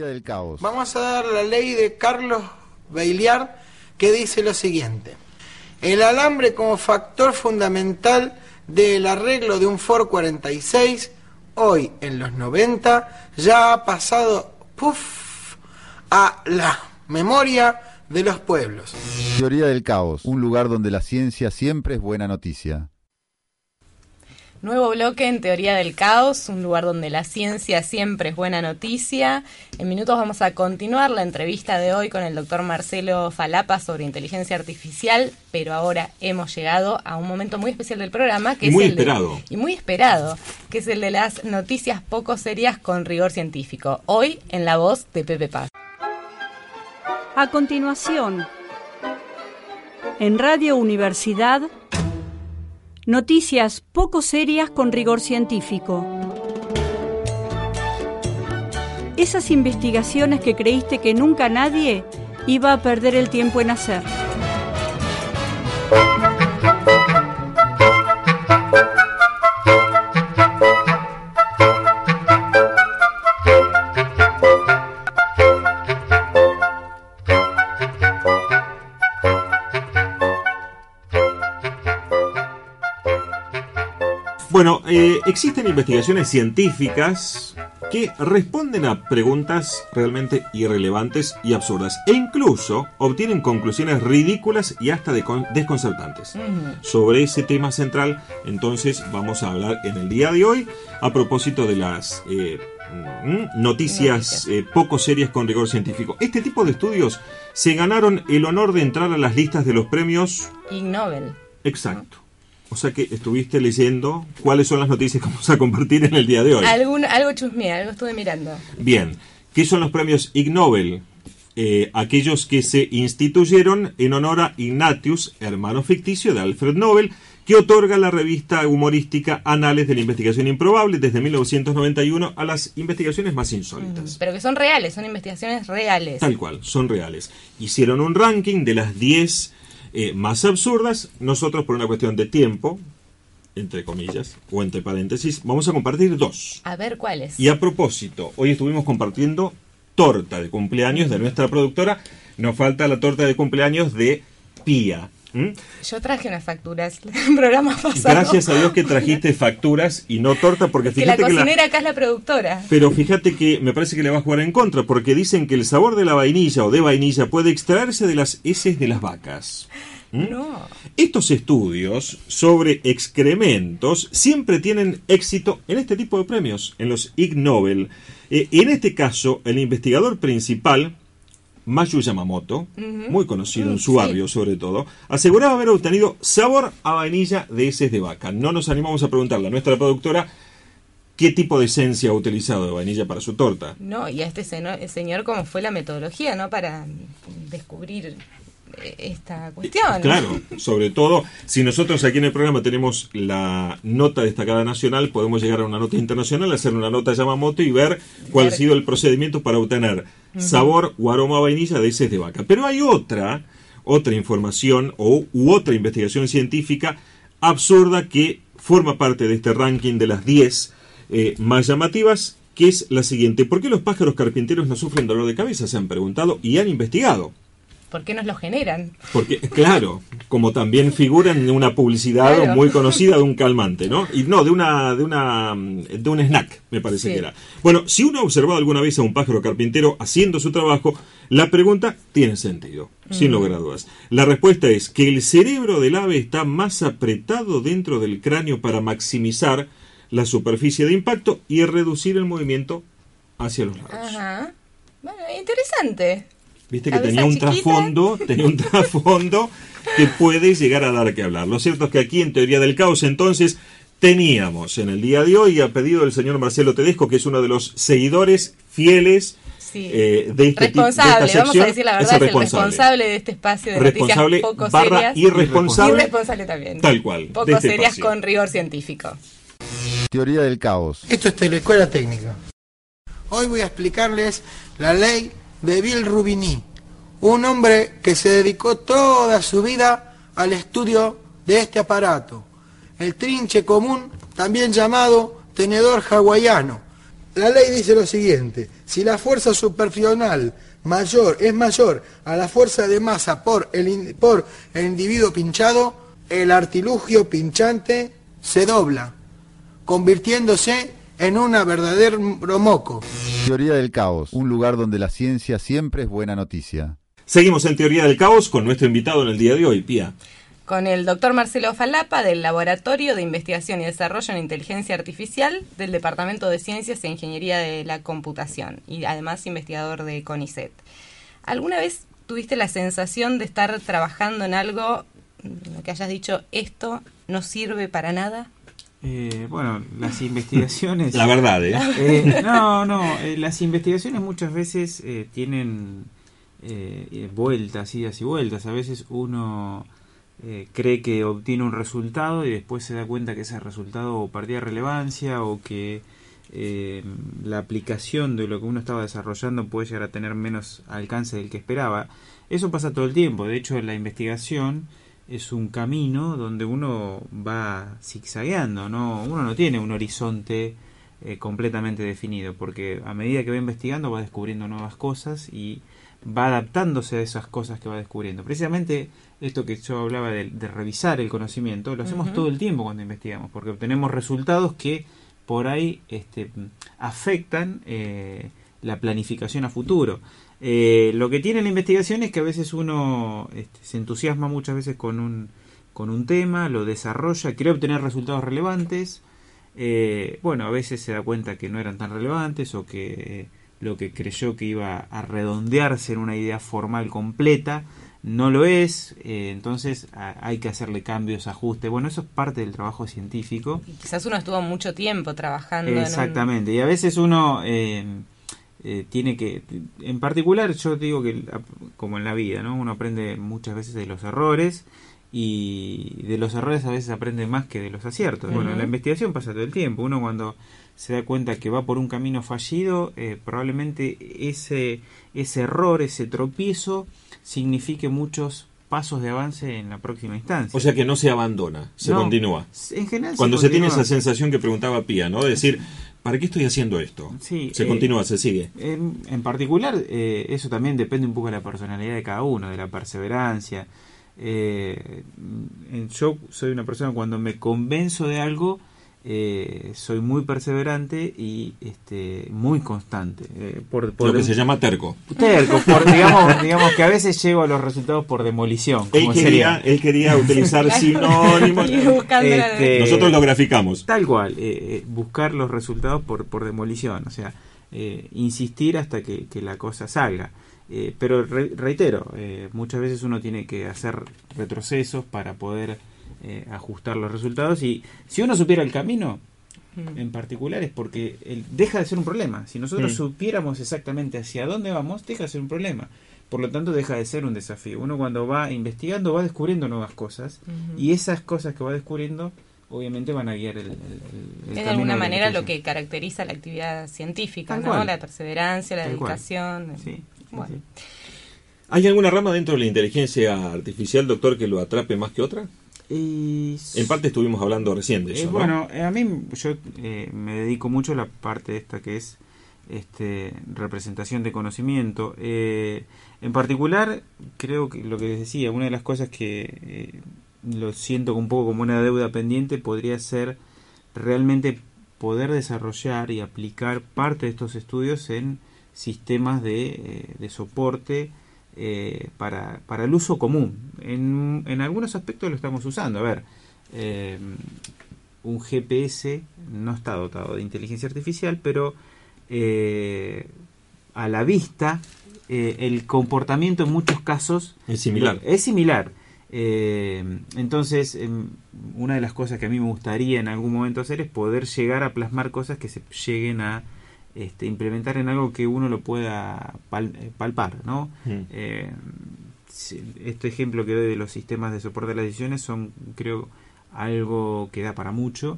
[SPEAKER 1] Teoría del caos.
[SPEAKER 10] Vamos a dar la ley de Carlos Bailiard que dice lo siguiente. El alambre como factor fundamental del arreglo de un Ford 46, hoy en los 90, ya ha pasado puff, a la memoria de los pueblos.
[SPEAKER 1] Teoría del caos. Un lugar donde la ciencia siempre es buena noticia.
[SPEAKER 3] Nuevo bloque en Teoría del Caos, un lugar donde la ciencia siempre es buena noticia. En minutos vamos a continuar la entrevista de hoy con el doctor Marcelo Falapa sobre inteligencia artificial, pero ahora hemos llegado a un momento muy especial del programa, que
[SPEAKER 4] Y
[SPEAKER 3] es
[SPEAKER 4] muy
[SPEAKER 3] el de-
[SPEAKER 4] esperado.
[SPEAKER 3] y muy esperado, que es el de las noticias poco serias con rigor científico. Hoy en la voz de Pepe Paz.
[SPEAKER 11] A continuación, en Radio Universidad, noticias poco serias con rigor científico. Esas investigaciones que creíste que nunca nadie iba a perder el tiempo en hacer.
[SPEAKER 4] Existen investigaciones científicas que responden a preguntas realmente irrelevantes y absurdas e incluso obtienen conclusiones ridículas y hasta desconcertantes. Sobre ese tema central, entonces vamos a hablar en el día de hoy a propósito de las eh, mm, noticias eh, poco serias con rigor científico. Este tipo de estudios se ganaron el honor de entrar a las listas de los premios
[SPEAKER 3] Ig Nobel.
[SPEAKER 4] Exacto. O sea que estuviste leyendo cuáles son las noticias que vamos a compartir en el día de hoy.
[SPEAKER 3] Algún, algo chusmé, algo estuve mirando.
[SPEAKER 4] Bien, ¿qué son los premios Ig Nobel? Eh, aquellos que se instituyeron en honor a Ignatius, hermano ficticio de Alfred Nobel, que otorga la revista humorística Anales de la Investigación Improbable desde 1991 a las investigaciones más insólitas.
[SPEAKER 3] Mm, pero que son reales, son investigaciones reales.
[SPEAKER 4] Tal cual, son reales. Hicieron un ranking de las 10 eh, más absurdas. Nosotros, por una cuestión de tiempo, entre comillas, o entre paréntesis, vamos a compartir dos.
[SPEAKER 3] A ver cuáles.
[SPEAKER 4] Y a propósito, hoy estuvimos compartiendo torta de cumpleaños de nuestra productora. Nos falta la torta de cumpleaños de Pía.
[SPEAKER 3] Yo traje unas facturas en programa pasado.
[SPEAKER 4] Gracias a Dios que trajiste facturas y no torta, porque fíjate
[SPEAKER 3] que la cocinera acá es la productora.
[SPEAKER 4] Pero fíjate que me parece que le va a jugar en contra, porque dicen que el sabor de la vainilla o de vainilla puede extraerse de las heces de las vacas.
[SPEAKER 3] No.
[SPEAKER 4] Estos estudios sobre excrementos siempre tienen éxito en este tipo de premios, en los Ig Nobel. Eh, en este caso, el investigador principal, Mayu Yamamoto, muy conocido en su barrio sobre todo, aseguraba haber obtenido sabor a vainilla de heces de vaca. No nos animamos a preguntarle a nuestra productora qué tipo de esencia ha utilizado de vainilla para su torta.
[SPEAKER 3] No, y a este señor cómo fue la metodología, ¿no? Para descubrir esta cuestión.
[SPEAKER 4] Claro, sobre todo si nosotros aquí en el programa tenemos la nota destacada nacional, podemos llegar a una nota internacional, hacer una nota Yamamoto y ver cuál ha sido el procedimiento para obtener sabor o aroma a vainilla de heces de vaca. Pero hay otra, otra información o, u otra investigación científica absurda que forma parte de este ranking de las 10 eh, más llamativas, que es la siguiente. ¿Por qué los pájaros carpinteros no sufren dolor de cabeza? Se han preguntado y han investigado.
[SPEAKER 3] ¿Por qué nos lo generan?
[SPEAKER 4] Porque, claro, como también figura en una publicidad muy conocida de un calmante, ¿no? Y no, de una, de una, de un snack, me parece que era. Bueno, si uno ha observado alguna vez a un pájaro carpintero haciendo su trabajo, la pregunta tiene sentido, sin mm. lugar a dudas. La respuesta es que el cerebro del ave está más apretado dentro del cráneo para maximizar la superficie de impacto y reducir el movimiento hacia los lados.
[SPEAKER 3] Ajá. Bueno, interesante.
[SPEAKER 4] Viste que tenía un trasfondo, tenía un trasfondo que puede llegar a dar que hablar. Lo cierto es que aquí en Teoría del Caos entonces teníamos en el día de hoy, a pedido del señor Marcelo Tedesco, que es uno de los seguidores fieles eh, de este
[SPEAKER 3] responsable, tipo, vamos a decir la verdad, es, el responsable de este espacio de
[SPEAKER 4] responsable
[SPEAKER 3] noticias poco
[SPEAKER 4] barra
[SPEAKER 3] serias.
[SPEAKER 4] Irresponsable.
[SPEAKER 3] Irresponsable también.
[SPEAKER 4] Tal cual.
[SPEAKER 3] Poco
[SPEAKER 4] este
[SPEAKER 3] serias
[SPEAKER 4] espacio.
[SPEAKER 3] con rigor científico.
[SPEAKER 1] Teoría del caos.
[SPEAKER 10] Esto es Teleescuela Técnica. Hoy voy a explicarles la ley de Bill Rubini, un hombre que se dedicó toda su vida al estudio de este aparato, el trinche común, también llamado tenedor hawaiano. La ley dice lo siguiente, si la fuerza superficial mayor es mayor a la fuerza de masa por el, por el individuo pinchado, el artilugio pinchante se dobla, convirtiéndose en una verdadero moco.
[SPEAKER 1] Teoría del caos. Un lugar donde la ciencia siempre es buena noticia.
[SPEAKER 4] Seguimos en Teoría del Caos con nuestro invitado en el día de hoy, Pía.
[SPEAKER 3] Con el doctor Marcelo Falapa del Laboratorio de Investigación y Desarrollo en Inteligencia Artificial del Departamento de Ciencias e Ingeniería de la Computación y además investigador de CONICET. ¿Alguna vez tuviste la sensación de estar trabajando en algo que hayas dicho esto no sirve para nada?
[SPEAKER 5] Eh, bueno, las investigaciones...
[SPEAKER 4] La verdad, ¿eh?
[SPEAKER 5] Eh, no, no, eh, las investigaciones muchas veces eh, tienen vueltas, idas y vueltas. A veces uno eh, cree que obtiene un resultado y después se da cuenta que ese resultado perdía relevancia o que eh, la aplicación de lo que uno estaba desarrollando puede llegar a tener menos alcance del que esperaba. Eso pasa todo el tiempo. De hecho, la investigación es un camino donde uno va zigzagueando, ¿no? Uno no tiene un horizonte eh, completamente definido, porque a medida que va investigando va descubriendo nuevas cosas y va adaptándose a esas cosas que va descubriendo. Precisamente esto que yo hablaba de, de revisar el conocimiento, lo hacemos todo el tiempo cuando investigamos, porque obtenemos resultados que por ahí este, afectan eh, la planificación a futuro. Eh, lo que tiene la investigación es que a veces uno este, se entusiasma muchas veces con un, con un tema, lo desarrolla, quiere obtener resultados relevantes. eh, bueno, a veces se da cuenta que no eran tan relevantes o que eh, lo que creyó que iba a redondearse en una idea formal completa no lo es, eh, entonces a- hay que hacerle cambios, ajustes. Bueno, eso es parte del trabajo científico.
[SPEAKER 3] Y quizás uno estuvo mucho tiempo trabajando en un-
[SPEAKER 5] Exactamente, y a veces uno eh, tiene que, en particular yo digo que como en la vida, ¿no? Uno aprende muchas veces de los errores y de los errores a veces aprende más que de los aciertos. Bueno, en la investigación pasa todo el tiempo, uno cuando se da cuenta que va por un camino fallido, eh, probablemente ese, ese error, ese tropiezo, signifique muchos pasos de avance en la próxima instancia.
[SPEAKER 4] O sea que no se abandona, se
[SPEAKER 5] No,
[SPEAKER 4] continúa.
[SPEAKER 5] En general
[SPEAKER 4] Cuando se tiene
[SPEAKER 5] continúa.
[SPEAKER 4] esa sensación que preguntaba Pía, ¿no? De decir, ¿para qué estoy haciendo esto?
[SPEAKER 5] Sí,
[SPEAKER 4] se
[SPEAKER 5] eh,
[SPEAKER 4] continúa, se sigue.
[SPEAKER 5] En, en particular, eh, eso también depende un poco de la personalidad de cada uno, de la perseverancia. Eh, en- yo soy una persona cuando me convenzo de algo, eh, soy muy perseverante y este, muy constante. eh, por, por
[SPEAKER 4] Lo que se llama terco.
[SPEAKER 5] terco, por, digamos, digamos que a veces llego a los resultados por demolición.
[SPEAKER 4] Él
[SPEAKER 5] como
[SPEAKER 4] quería,
[SPEAKER 5] sería.
[SPEAKER 4] él quería utilizar sinónimos.
[SPEAKER 5] Este,
[SPEAKER 4] Nosotros lo graficamos.
[SPEAKER 5] Tal cual, eh, eh, buscar los resultados por, por demolición, o sea, eh, insistir hasta que, que la cosa salga. Eh, pero re- reitero, eh, muchas veces uno tiene que hacer retrocesos para poder eh, ajustar los resultados y si uno supiera el camino,
[SPEAKER 3] Mm.
[SPEAKER 5] en particular es porque el- deja de ser un problema. Si nosotros
[SPEAKER 4] Mm.
[SPEAKER 5] supiéramos exactamente hacia dónde vamos, deja de ser un problema. Por lo tanto, deja de ser un desafío. Uno cuando va investigando va descubriendo nuevas cosas y esas cosas que va descubriendo obviamente van a guiar el, el-
[SPEAKER 3] Es de alguna manera lo que caracteriza la actividad científica. La perseverancia, la
[SPEAKER 5] Tal
[SPEAKER 3] dedicación.
[SPEAKER 5] Sí, sí,
[SPEAKER 3] Bueno.
[SPEAKER 5] sí.
[SPEAKER 4] ¿Hay alguna rama dentro de la inteligencia artificial, doctor, que lo atrape más que otra?
[SPEAKER 5] Y-
[SPEAKER 4] En parte estuvimos hablando recién de
[SPEAKER 5] Eh,
[SPEAKER 4] eso, ¿no?
[SPEAKER 5] bueno, eh, a mí yo eh, me dedico mucho a la parte esta que es este, representación de conocimiento. Eh, en particular, creo que lo que les decía, una de las cosas que lo siento un poco como una deuda pendiente podría ser realmente poder desarrollar y aplicar parte de estos estudios en sistemas de, de soporte eh, para, para el uso común. En, en algunos aspectos lo estamos usando. A ver, eh, un GPS no está dotado de inteligencia artificial, pero eh, a la vista el comportamiento en muchos casos
[SPEAKER 4] Es similar.
[SPEAKER 5] es similar. Entonces, em, una de las cosas que a mí me gustaría en algún momento hacer es poder llegar a plasmar cosas que se lleguen a este, implementar en algo que uno lo pueda pal- eh, palpar, ¿no?
[SPEAKER 4] Mm.
[SPEAKER 5] Eh, este ejemplo que doy de los sistemas de soporte de las decisiones son, creo, algo que da para mucho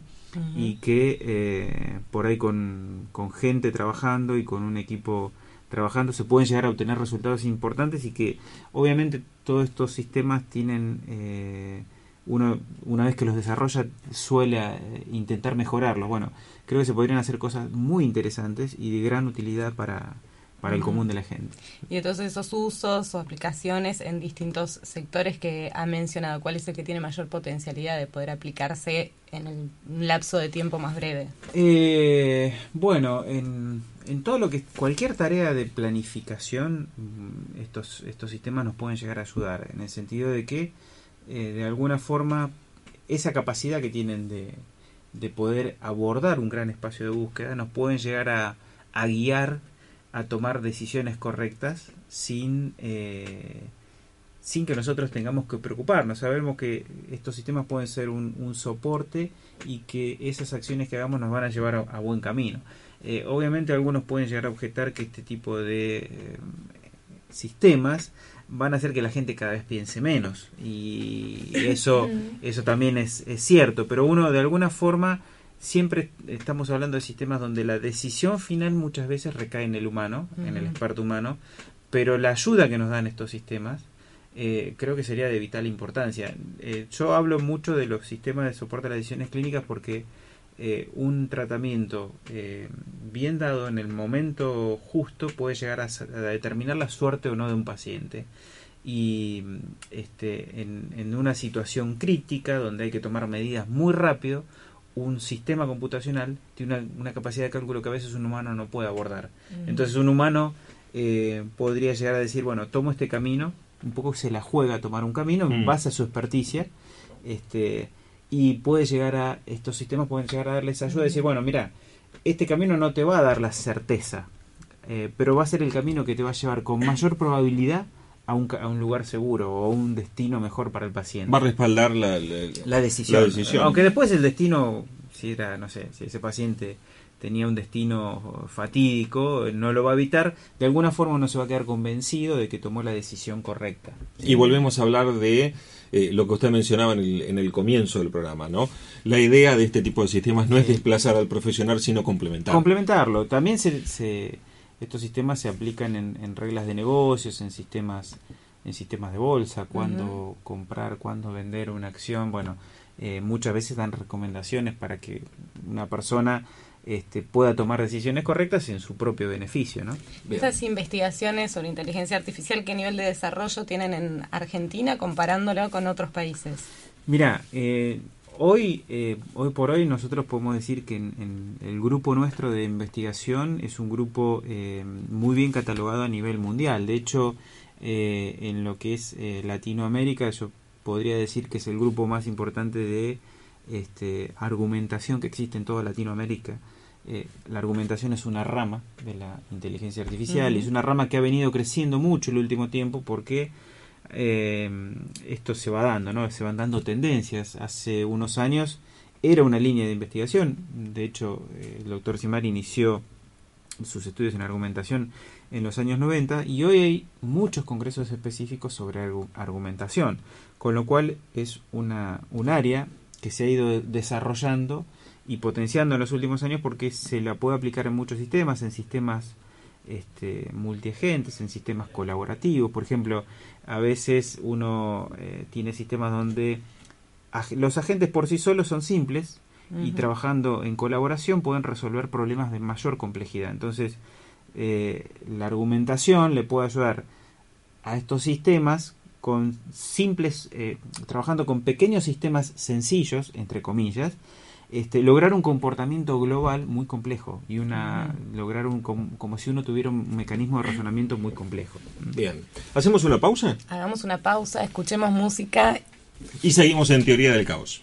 [SPEAKER 5] y que eh, por ahí con, con gente trabajando y con un equipo trabajando se pueden llegar a obtener resultados importantes y que obviamente todos estos sistemas tienen eh, uno una vez que los desarrolla suele eh, intentar mejorarlos bueno creo que se podrían hacer cosas muy interesantes y de gran utilidad para, para el común de la gente
[SPEAKER 3] Y entonces esos usos o aplicaciones en distintos sectores que ha mencionado, ¿cuál es el que tiene mayor potencialidad de poder aplicarse en el, un lapso de tiempo más breve?
[SPEAKER 5] Eh, bueno, en, en todo lo que cualquier tarea de planificación, mm, estos estos sistemas nos pueden llegar a ayudar en el sentido de que eh, de alguna forma esa capacidad que tienen de, de poder abordar un gran espacio de búsqueda nos pueden llegar a, guiar a tomar decisiones correctas sin eh, sin que nosotros tengamos que preocuparnos. Sabemos que estos sistemas pueden ser un, soporte y que esas acciones que hagamos nos van a llevar a, a buen camino. Eh, obviamente algunos pueden llegar a objetar que este tipo de eh, sistemas van a hacer que la gente cada vez piense menos y eso eso también es, es cierto pero uno de alguna forma siempre estamos hablando de sistemas donde la decisión final muchas veces recae en el humano en el
[SPEAKER 3] Ujú.
[SPEAKER 5] experto humano pero la ayuda que nos dan estos sistemas eh, creo que sería de vital importancia. Eh, yo hablo mucho de los sistemas de soporte a las decisiones clínicas porque eh, un tratamiento eh, bien dado en el momento justo puede llegar a, a, determinar la suerte o no de un paciente. Y este, en, en, una situación crítica donde hay que tomar medidas muy rápido, un sistema computacional tiene una, una capacidad de cálculo que a veces un humano no puede abordar. Mm. Entonces un humano eh, podría llegar a decir, bueno, tomo este camino, un poco se la juega a tomar un camino en mm. base a su experticia, este, y puede llegar a, estos sistemas pueden llegar a darles ayuda y decir, bueno, mira, este camino no te va a dar la certeza, eh, pero va a ser el camino que te va a llevar con mayor probabilidad a un, a un lugar seguro o a un destino mejor para el paciente.
[SPEAKER 12] Va a respaldar la, la,
[SPEAKER 5] la, decisión.
[SPEAKER 12] la decisión.
[SPEAKER 5] Aunque después el destino, si era, no sé, si ese paciente tenía un destino fatídico, no lo va a evitar, de alguna forma no se va a quedar convencido de que tomó la decisión correcta.
[SPEAKER 12] Y volvemos a hablar de eh, lo que usted mencionaba en el, en el, comienzo del programa, ¿no? La idea de este tipo de sistemas no es desplazar al profesional, sino complementarlo.
[SPEAKER 5] Complementarlo. También se, se, estos sistemas se aplican en, en, reglas de negocios, en sistemas en sistemas de bolsa, cuándo uh -huh. comprar, cuándo vender una acción. Bueno, eh, muchas veces dan recomendaciones para que una persona este, pueda tomar decisiones correctas en su propio beneficio. ¿no?
[SPEAKER 3] Esas investigaciones sobre inteligencia artificial, ¿qué nivel de desarrollo tienen en Argentina comparándolo con otros países?
[SPEAKER 5] Mira, eh, hoy, eh, hoy por hoy nosotros podemos decir que en, en, el grupo nuestro de investigación es un grupo eh, muy bien catalogado a nivel mundial. De hecho, eh, en lo que es Latinoamérica, yo podría decir que es el grupo más importante de este, argumentación que existe en toda Latinoamérica. Eh, la argumentación es una rama de la inteligencia artificial uh -huh. y es una rama que ha venido creciendo mucho el último tiempo porque eh, esto se va dando, ¿no? Se van dando tendencias. Hace unos años era una línea de investigación. De hecho, eh, el doctor Simar inició sus estudios en argumentación en los años 90 y hoy hay muchos congresos específicos sobre argumentación, con lo cual es una, un área que se ha ido desarrollando y potenciando en los últimos años porque se la puede aplicar en muchos sistemas, en sistemas este, multiagentes, en sistemas colaborativos. Por ejemplo, a veces uno eh, tiene sistemas donde ag los agentes por sí solos son simples uh -huh. y trabajando en colaboración pueden resolver problemas de mayor complejidad. Entonces, eh, la argumentación le puede ayudar a estos sistemas con simples, eh, trabajando con pequeños sistemas sencillos, entre comillas, este, lograr un comportamiento global muy complejo y una mm. lograr un como, como, si uno tuviera un mecanismo de razonamiento muy complejo.
[SPEAKER 12] Bien, ¿hacemos una pausa?
[SPEAKER 3] Hagamos una pausa, escuchemos música
[SPEAKER 12] y seguimos en Teoría del Caos.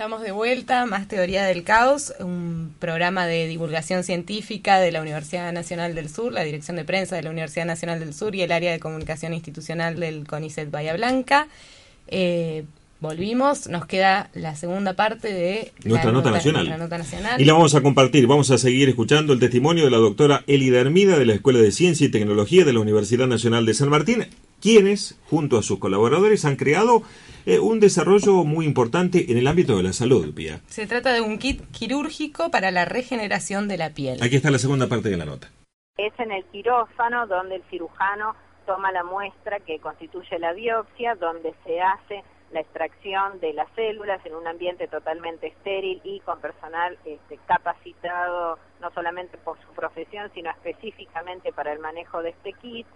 [SPEAKER 3] Estamos de vuelta, más Teoría del Caos, un programa de divulgación científica de la Universidad Nacional del Sur, la Dirección de Prensa de la Universidad Nacional del Sur y el área de comunicación institucional del CONICET Bahía Blanca. Eh, volvimos, nos queda la segunda parte de
[SPEAKER 4] nuestra
[SPEAKER 3] la
[SPEAKER 4] nota, nacional.
[SPEAKER 3] nuestra nota nacional.
[SPEAKER 4] Y la vamos a compartir. Vamos a seguir escuchando el testimonio de la doctora Elida Hermida de la Escuela de Ciencia y Tecnología de la Universidad Nacional de San Martín, quienes, junto a sus colaboradores, han creado eh, un desarrollo muy importante en el ámbito de la salud, Pía.
[SPEAKER 3] Se trata de un kit quirúrgico para la regeneración de la piel.
[SPEAKER 4] Aquí está la segunda parte de la nota.
[SPEAKER 8] Es en el quirófano donde el cirujano toma la muestra que constituye la biopsia, donde se hace la extracción de las células en un ambiente totalmente estéril y con personal este, capacitado no solamente por su profesión, sino específicamente para el manejo de este kit,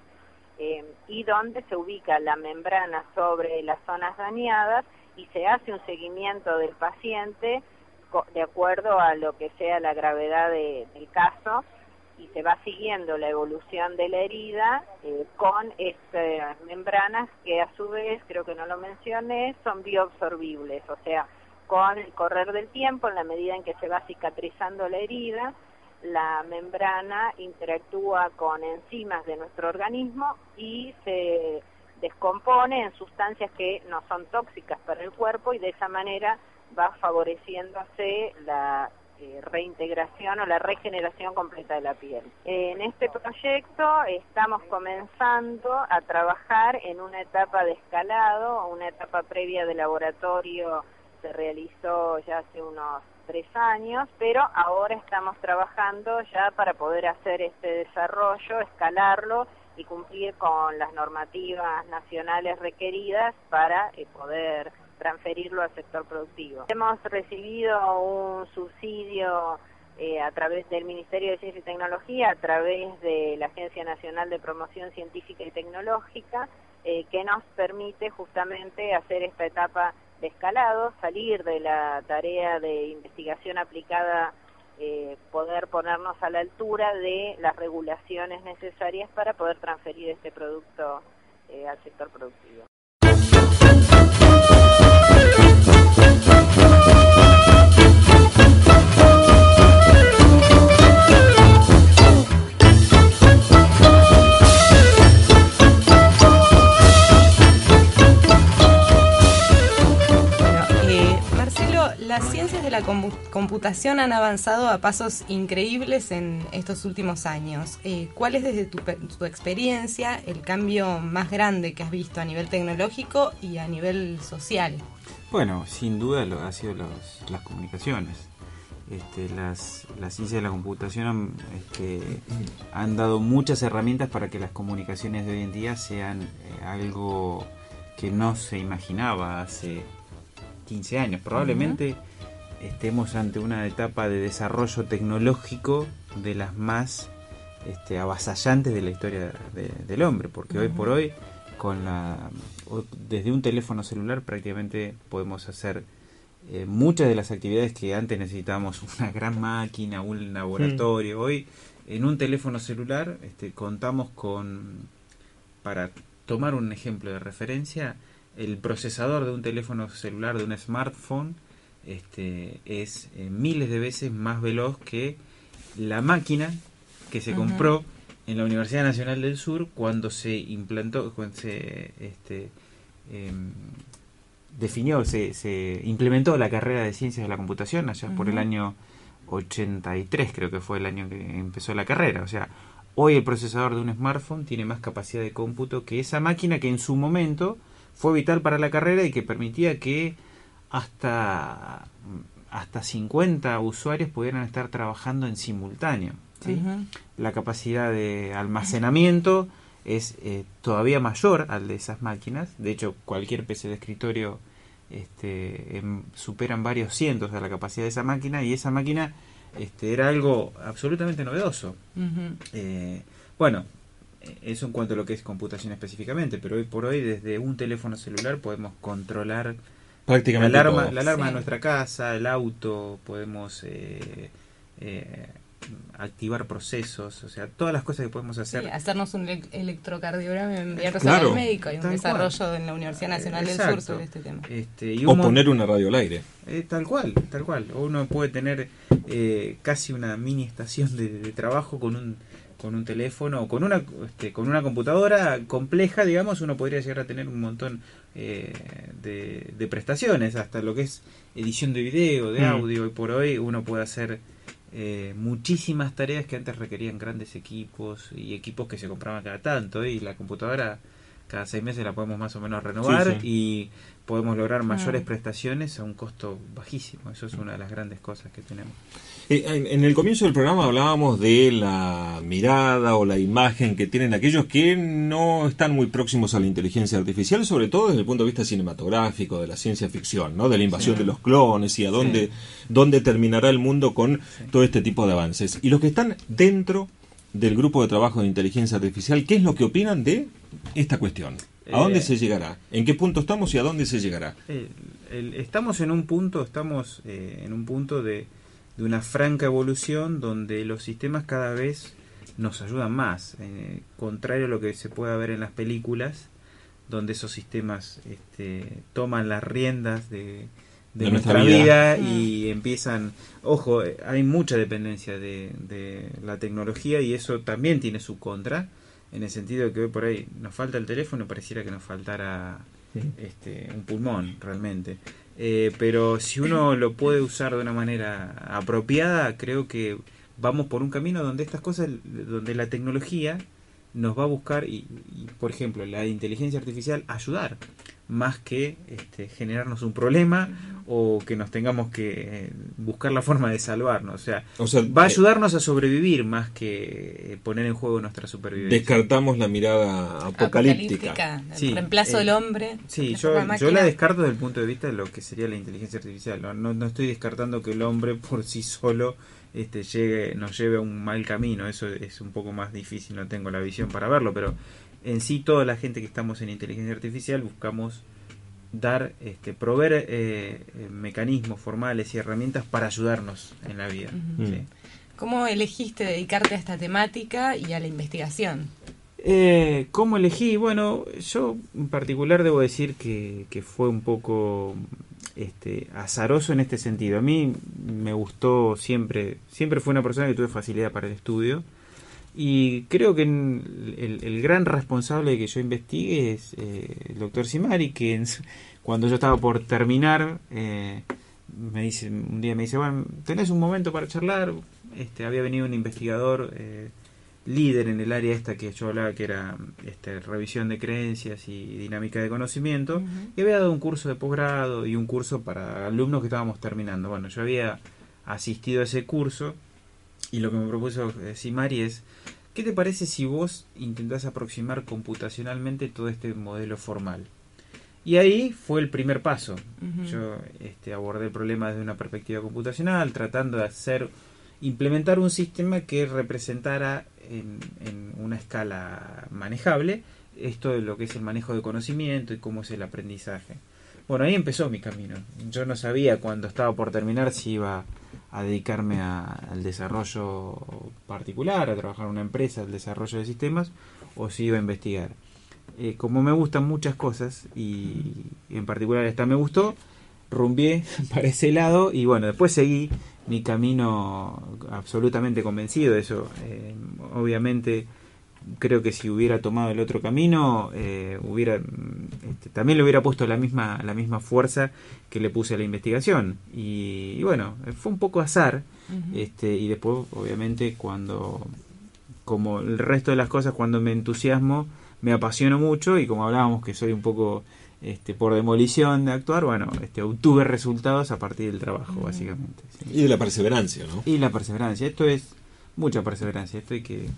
[SPEAKER 8] eh, y donde se ubica la membrana sobre las zonas dañadas y se hace un seguimiento del paciente de acuerdo a lo que sea la gravedad de, del caso y se va siguiendo la evolución de la herida eh, con estas membranas que a su vez, creo que no lo mencioné, son bioabsorbibles, o sea, con el correr del tiempo, en la medida en que se va cicatrizando la herida, la membrana interactúa con enzimas de nuestro organismo y se descompone en sustancias que no son tóxicas para el cuerpo y de esa manera va favoreciéndose la eh, reintegración o la regeneración completa de la piel. En este proyecto estamos comenzando a trabajar en una etapa de escalado, una etapa previa de laboratorio se realizó ya hace unos tres años, pero ahora estamos trabajando ya para poder hacer este desarrollo, escalarlo y cumplir con las normativas nacionales requeridas para eh, poder transferirlo al sector productivo. Hemos recibido un subsidio eh, a través del Ministerio de Ciencia y Tecnología, a través de la Agencia Nacional de Promoción Científica y Tecnológica, eh, que nos permite justamente hacer esta etapa de escalado, salir de la tarea de investigación aplicada, eh, poder ponernos a la altura de las regulaciones necesarias para poder transferir este producto eh, al sector productivo.
[SPEAKER 3] Computación han avanzado a pasos increíbles en estos últimos años. Eh, ¿Cuál es desde tu, tu, experiencia el cambio más grande que has visto a nivel tecnológico y a nivel social?
[SPEAKER 5] Bueno, sin duda lo, ha sido los, las comunicaciones. Este, las, las, ciencias de la computación han, este, han, dado muchas herramientas para que las comunicaciones de hoy en día sean eh, algo que no se imaginaba hace 15 años. Probablemente estemos ante una etapa de desarrollo tecnológico de las más este, avasallantes de la historia del hombre, porque hoy por hoy, con la, desde un teléfono celular prácticamente podemos hacer eh, muchas de las actividades que antes necesitábamos una gran máquina, un laboratorio. Hoy en un teléfono celular este, contamos con, para tomar un ejemplo de referencia, el procesador de un teléfono celular, de un smartphone, este, es eh, miles de veces más veloz que la máquina que se compró en la Universidad Nacional del Sur cuando se implantó, cuando se este, em, definió, se, se, implementó la carrera de ciencias de la computación allá por el año 83, creo que fue el año que empezó la carrera. O sea, hoy el procesador de un smartphone tiene más capacidad de cómputo que esa máquina que en su momento fue vital para la carrera y que permitía que hasta, hasta 50 usuarios pudieran estar trabajando en simultáneo. La capacidad de almacenamiento es eh, todavía mayor al de esas máquinas. De hecho, cualquier PC de escritorio este, em, superan varios cientos de la capacidad de esa máquina y esa máquina este, era algo absolutamente novedoso. Eh, bueno, eso en cuanto a lo que es computación específicamente, pero hoy por hoy desde un teléfono celular podemos controlar
[SPEAKER 4] prácticamente
[SPEAKER 5] la alarma, la alarma de nuestra casa, el auto, podemos eh, eh, activar procesos, o sea, todas las cosas que podemos hacer.
[SPEAKER 3] Sí, hacernos un ele- electrocardiograma y enviarlo
[SPEAKER 4] Claro.
[SPEAKER 3] al médico. Hay un desarrollo
[SPEAKER 5] cual.
[SPEAKER 3] en la Universidad Nacional del. Sur sobre este tema.
[SPEAKER 5] Este, y
[SPEAKER 4] O poner una radio al aire.
[SPEAKER 5] Eh, tal cual, tal cual. Uno puede tener eh, casi una mini estación de, de trabajo con un con un teléfono o con una este, con una computadora compleja, digamos, uno podría llegar a tener un montón eh, de, de prestaciones, hasta lo que es edición de video, de
[SPEAKER 4] Mm.
[SPEAKER 5] audio, y por hoy uno puede hacer eh, muchísimas tareas que antes requerían grandes equipos y equipos que se compraban cada tanto, ¿eh? y la computadora cada seis meses la podemos más o menos renovar
[SPEAKER 4] Sí,
[SPEAKER 5] y podemos lograr mayores
[SPEAKER 3] Ah.
[SPEAKER 5] prestaciones a un costo bajísimo. Eso es una de las grandes cosas que tenemos.
[SPEAKER 4] Eh, en, el comienzo del programa hablábamos de la mirada o la imagen que tienen aquellos que no están muy próximos a la inteligencia artificial, sobre todo desde el punto de vista cinematográfico, de la ciencia ficción, ¿no? de la invasión
[SPEAKER 5] Sí.
[SPEAKER 4] de los clones y a dónde, dónde terminará el mundo con todo este tipo de avances. Y los que están dentro del grupo de trabajo de inteligencia artificial, ¿qué es lo que opinan de esta cuestión? ¿A dónde
[SPEAKER 5] Eh,
[SPEAKER 4] se llegará? ¿En qué punto estamos y a dónde se llegará?
[SPEAKER 5] El- el- estamos en un punto, estamos eh, en un punto de, de una franca evolución donde los sistemas cada vez nos ayudan más, eh, contrario a lo que se puede ver en las películas, donde esos sistemas este, toman las riendas de, de
[SPEAKER 4] De
[SPEAKER 5] nuestra,
[SPEAKER 4] nuestra
[SPEAKER 5] vida,
[SPEAKER 4] vida.
[SPEAKER 5] y empiezan, ojo, hay mucha dependencia de, de la tecnología y eso también tiene su contra, en el sentido de que hoy por ahí nos falta el teléfono, pareciera que nos faltara este, un pulmón realmente. Eh, pero si uno lo puede usar de una manera apropiada, creo que vamos por un camino donde estas cosas, donde la tecnología nos va a buscar y, y, por ejemplo, la inteligencia artificial ayudar más que este, generarnos un problema o que nos tengamos que eh, buscar la forma de salvarnos. O sea,
[SPEAKER 4] O sea,
[SPEAKER 5] va a
[SPEAKER 4] eh,
[SPEAKER 5] ayudarnos a sobrevivir más que eh, poner en juego nuestra supervivencia.
[SPEAKER 4] Descartamos la mirada apocalíptica.
[SPEAKER 3] Apocalíptica, el
[SPEAKER 5] Sí,
[SPEAKER 3] reemplazo
[SPEAKER 5] eh,
[SPEAKER 3] del hombre.
[SPEAKER 5] Sí, yo,
[SPEAKER 3] la
[SPEAKER 5] yo la descarto desde el punto de vista de lo que sería la inteligencia artificial. No, no, no estoy descartando que el hombre por sí solo este, llegue, nos lleve a un mal camino. Eso es un poco más difícil, no tengo la visión para verlo, pero en sí toda la gente que estamos en inteligencia artificial buscamos dar, este, proveer eh, eh, mecanismos formales y herramientas para ayudarnos en la vida. Sí.
[SPEAKER 3] ¿Cómo elegiste dedicarte a esta temática y a la investigación?
[SPEAKER 5] Eh, ¿Cómo elegí? Bueno, yo en particular debo decir que, que fue un poco este, azaroso en este sentido. A mí me gustó siempre, siempre fue una persona que tuve facilidad para el estudio y creo que el, el gran responsable que yo investigue es eh, el doctor Simari, que en cuando yo estaba por terminar, eh, me dice, un día me dice, bueno, ¿tenés un momento para charlar? Este, había venido un investigador eh, líder en el área esta que yo hablaba, que era este, revisión de creencias y dinámica de conocimiento, y había dado un curso de posgrado y un curso para alumnos que estábamos terminando. Bueno, yo había asistido a ese curso y lo que me propuso eh, Simari es, ¿qué te parece si vos intentás aproximar computacionalmente todo este modelo formal? Y ahí fue el primer paso. Yo este, abordé el problema desde una perspectiva computacional, tratando de hacer, implementar un sistema que representara en, en una escala manejable esto de lo que es el manejo de conocimiento y cómo es el aprendizaje. Bueno, ahí empezó mi camino. Yo no sabía cuando estaba por terminar si iba a dedicarme a- al desarrollo particular, a trabajar en una empresa, al desarrollo de sistemas, o si iba a investigar. Eh, como me gustan muchas cosas, y en particular esta me gustó, rumbié para ese lado y bueno, después seguí mi camino absolutamente convencido de eso. Eh, obviamente creo que si hubiera tomado el otro camino, eh, hubiera este, también le hubiera puesto la misma, la misma fuerza que le puse a la investigación. Y, y bueno, fue un poco azar. Este Y después, obviamente, cuando, como el resto de las cosas, cuando me entusiasmo, me apasiono mucho y como hablábamos que soy un poco este, por demolición de actuar, bueno, este, obtuve resultados a partir del trabajo, básicamente. sí.
[SPEAKER 4] Y de la perseverancia, ¿no?
[SPEAKER 5] Y la perseverancia, esto es mucha perseverancia, esto hay que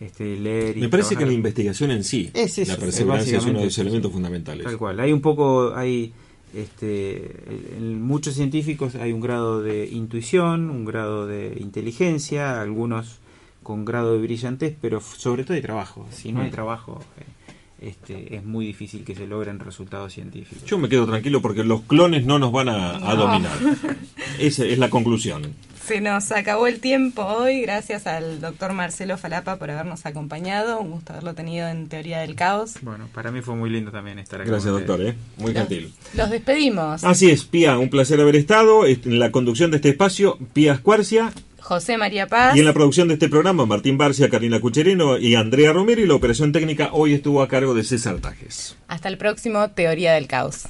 [SPEAKER 5] este, leer y
[SPEAKER 4] Me parece que la investigación en sí,
[SPEAKER 5] Es eso,
[SPEAKER 4] la perseverancia es uno de los elementos fundamentales.
[SPEAKER 5] Tal cual, hay un poco, hay este, en muchos científicos hay un grado de intuición, un grado de inteligencia, algunos con grado de brillantez, pero sobre todo hay trabajo. Si no hay
[SPEAKER 4] Mm.
[SPEAKER 5] trabajo, eh, este, es muy difícil que se logren resultados científicos.
[SPEAKER 4] Yo me quedo tranquilo porque los clones no nos van a, dominar. Esa es la conclusión.
[SPEAKER 3] Se nos acabó el tiempo hoy, gracias al doctor Marcelo Falapa por habernos acompañado. Un gusto haberlo tenido en Teoría del Caos.
[SPEAKER 5] Bueno, para mí fue muy lindo también estar aquí.
[SPEAKER 4] Gracias, doctor, ¿eh? muy gentil.
[SPEAKER 3] Los despedimos.
[SPEAKER 4] Así es, Pía, un placer haber estado en la conducción de este espacio, Pía Escuarcia.
[SPEAKER 3] José María Paz.
[SPEAKER 4] Y en la producción de este programa, Martín Barcia, Karina Cucherino y Andrea Romero. Y la operación técnica hoy estuvo a cargo de César Tajes.
[SPEAKER 3] Hasta el próximo Teoría del Caos.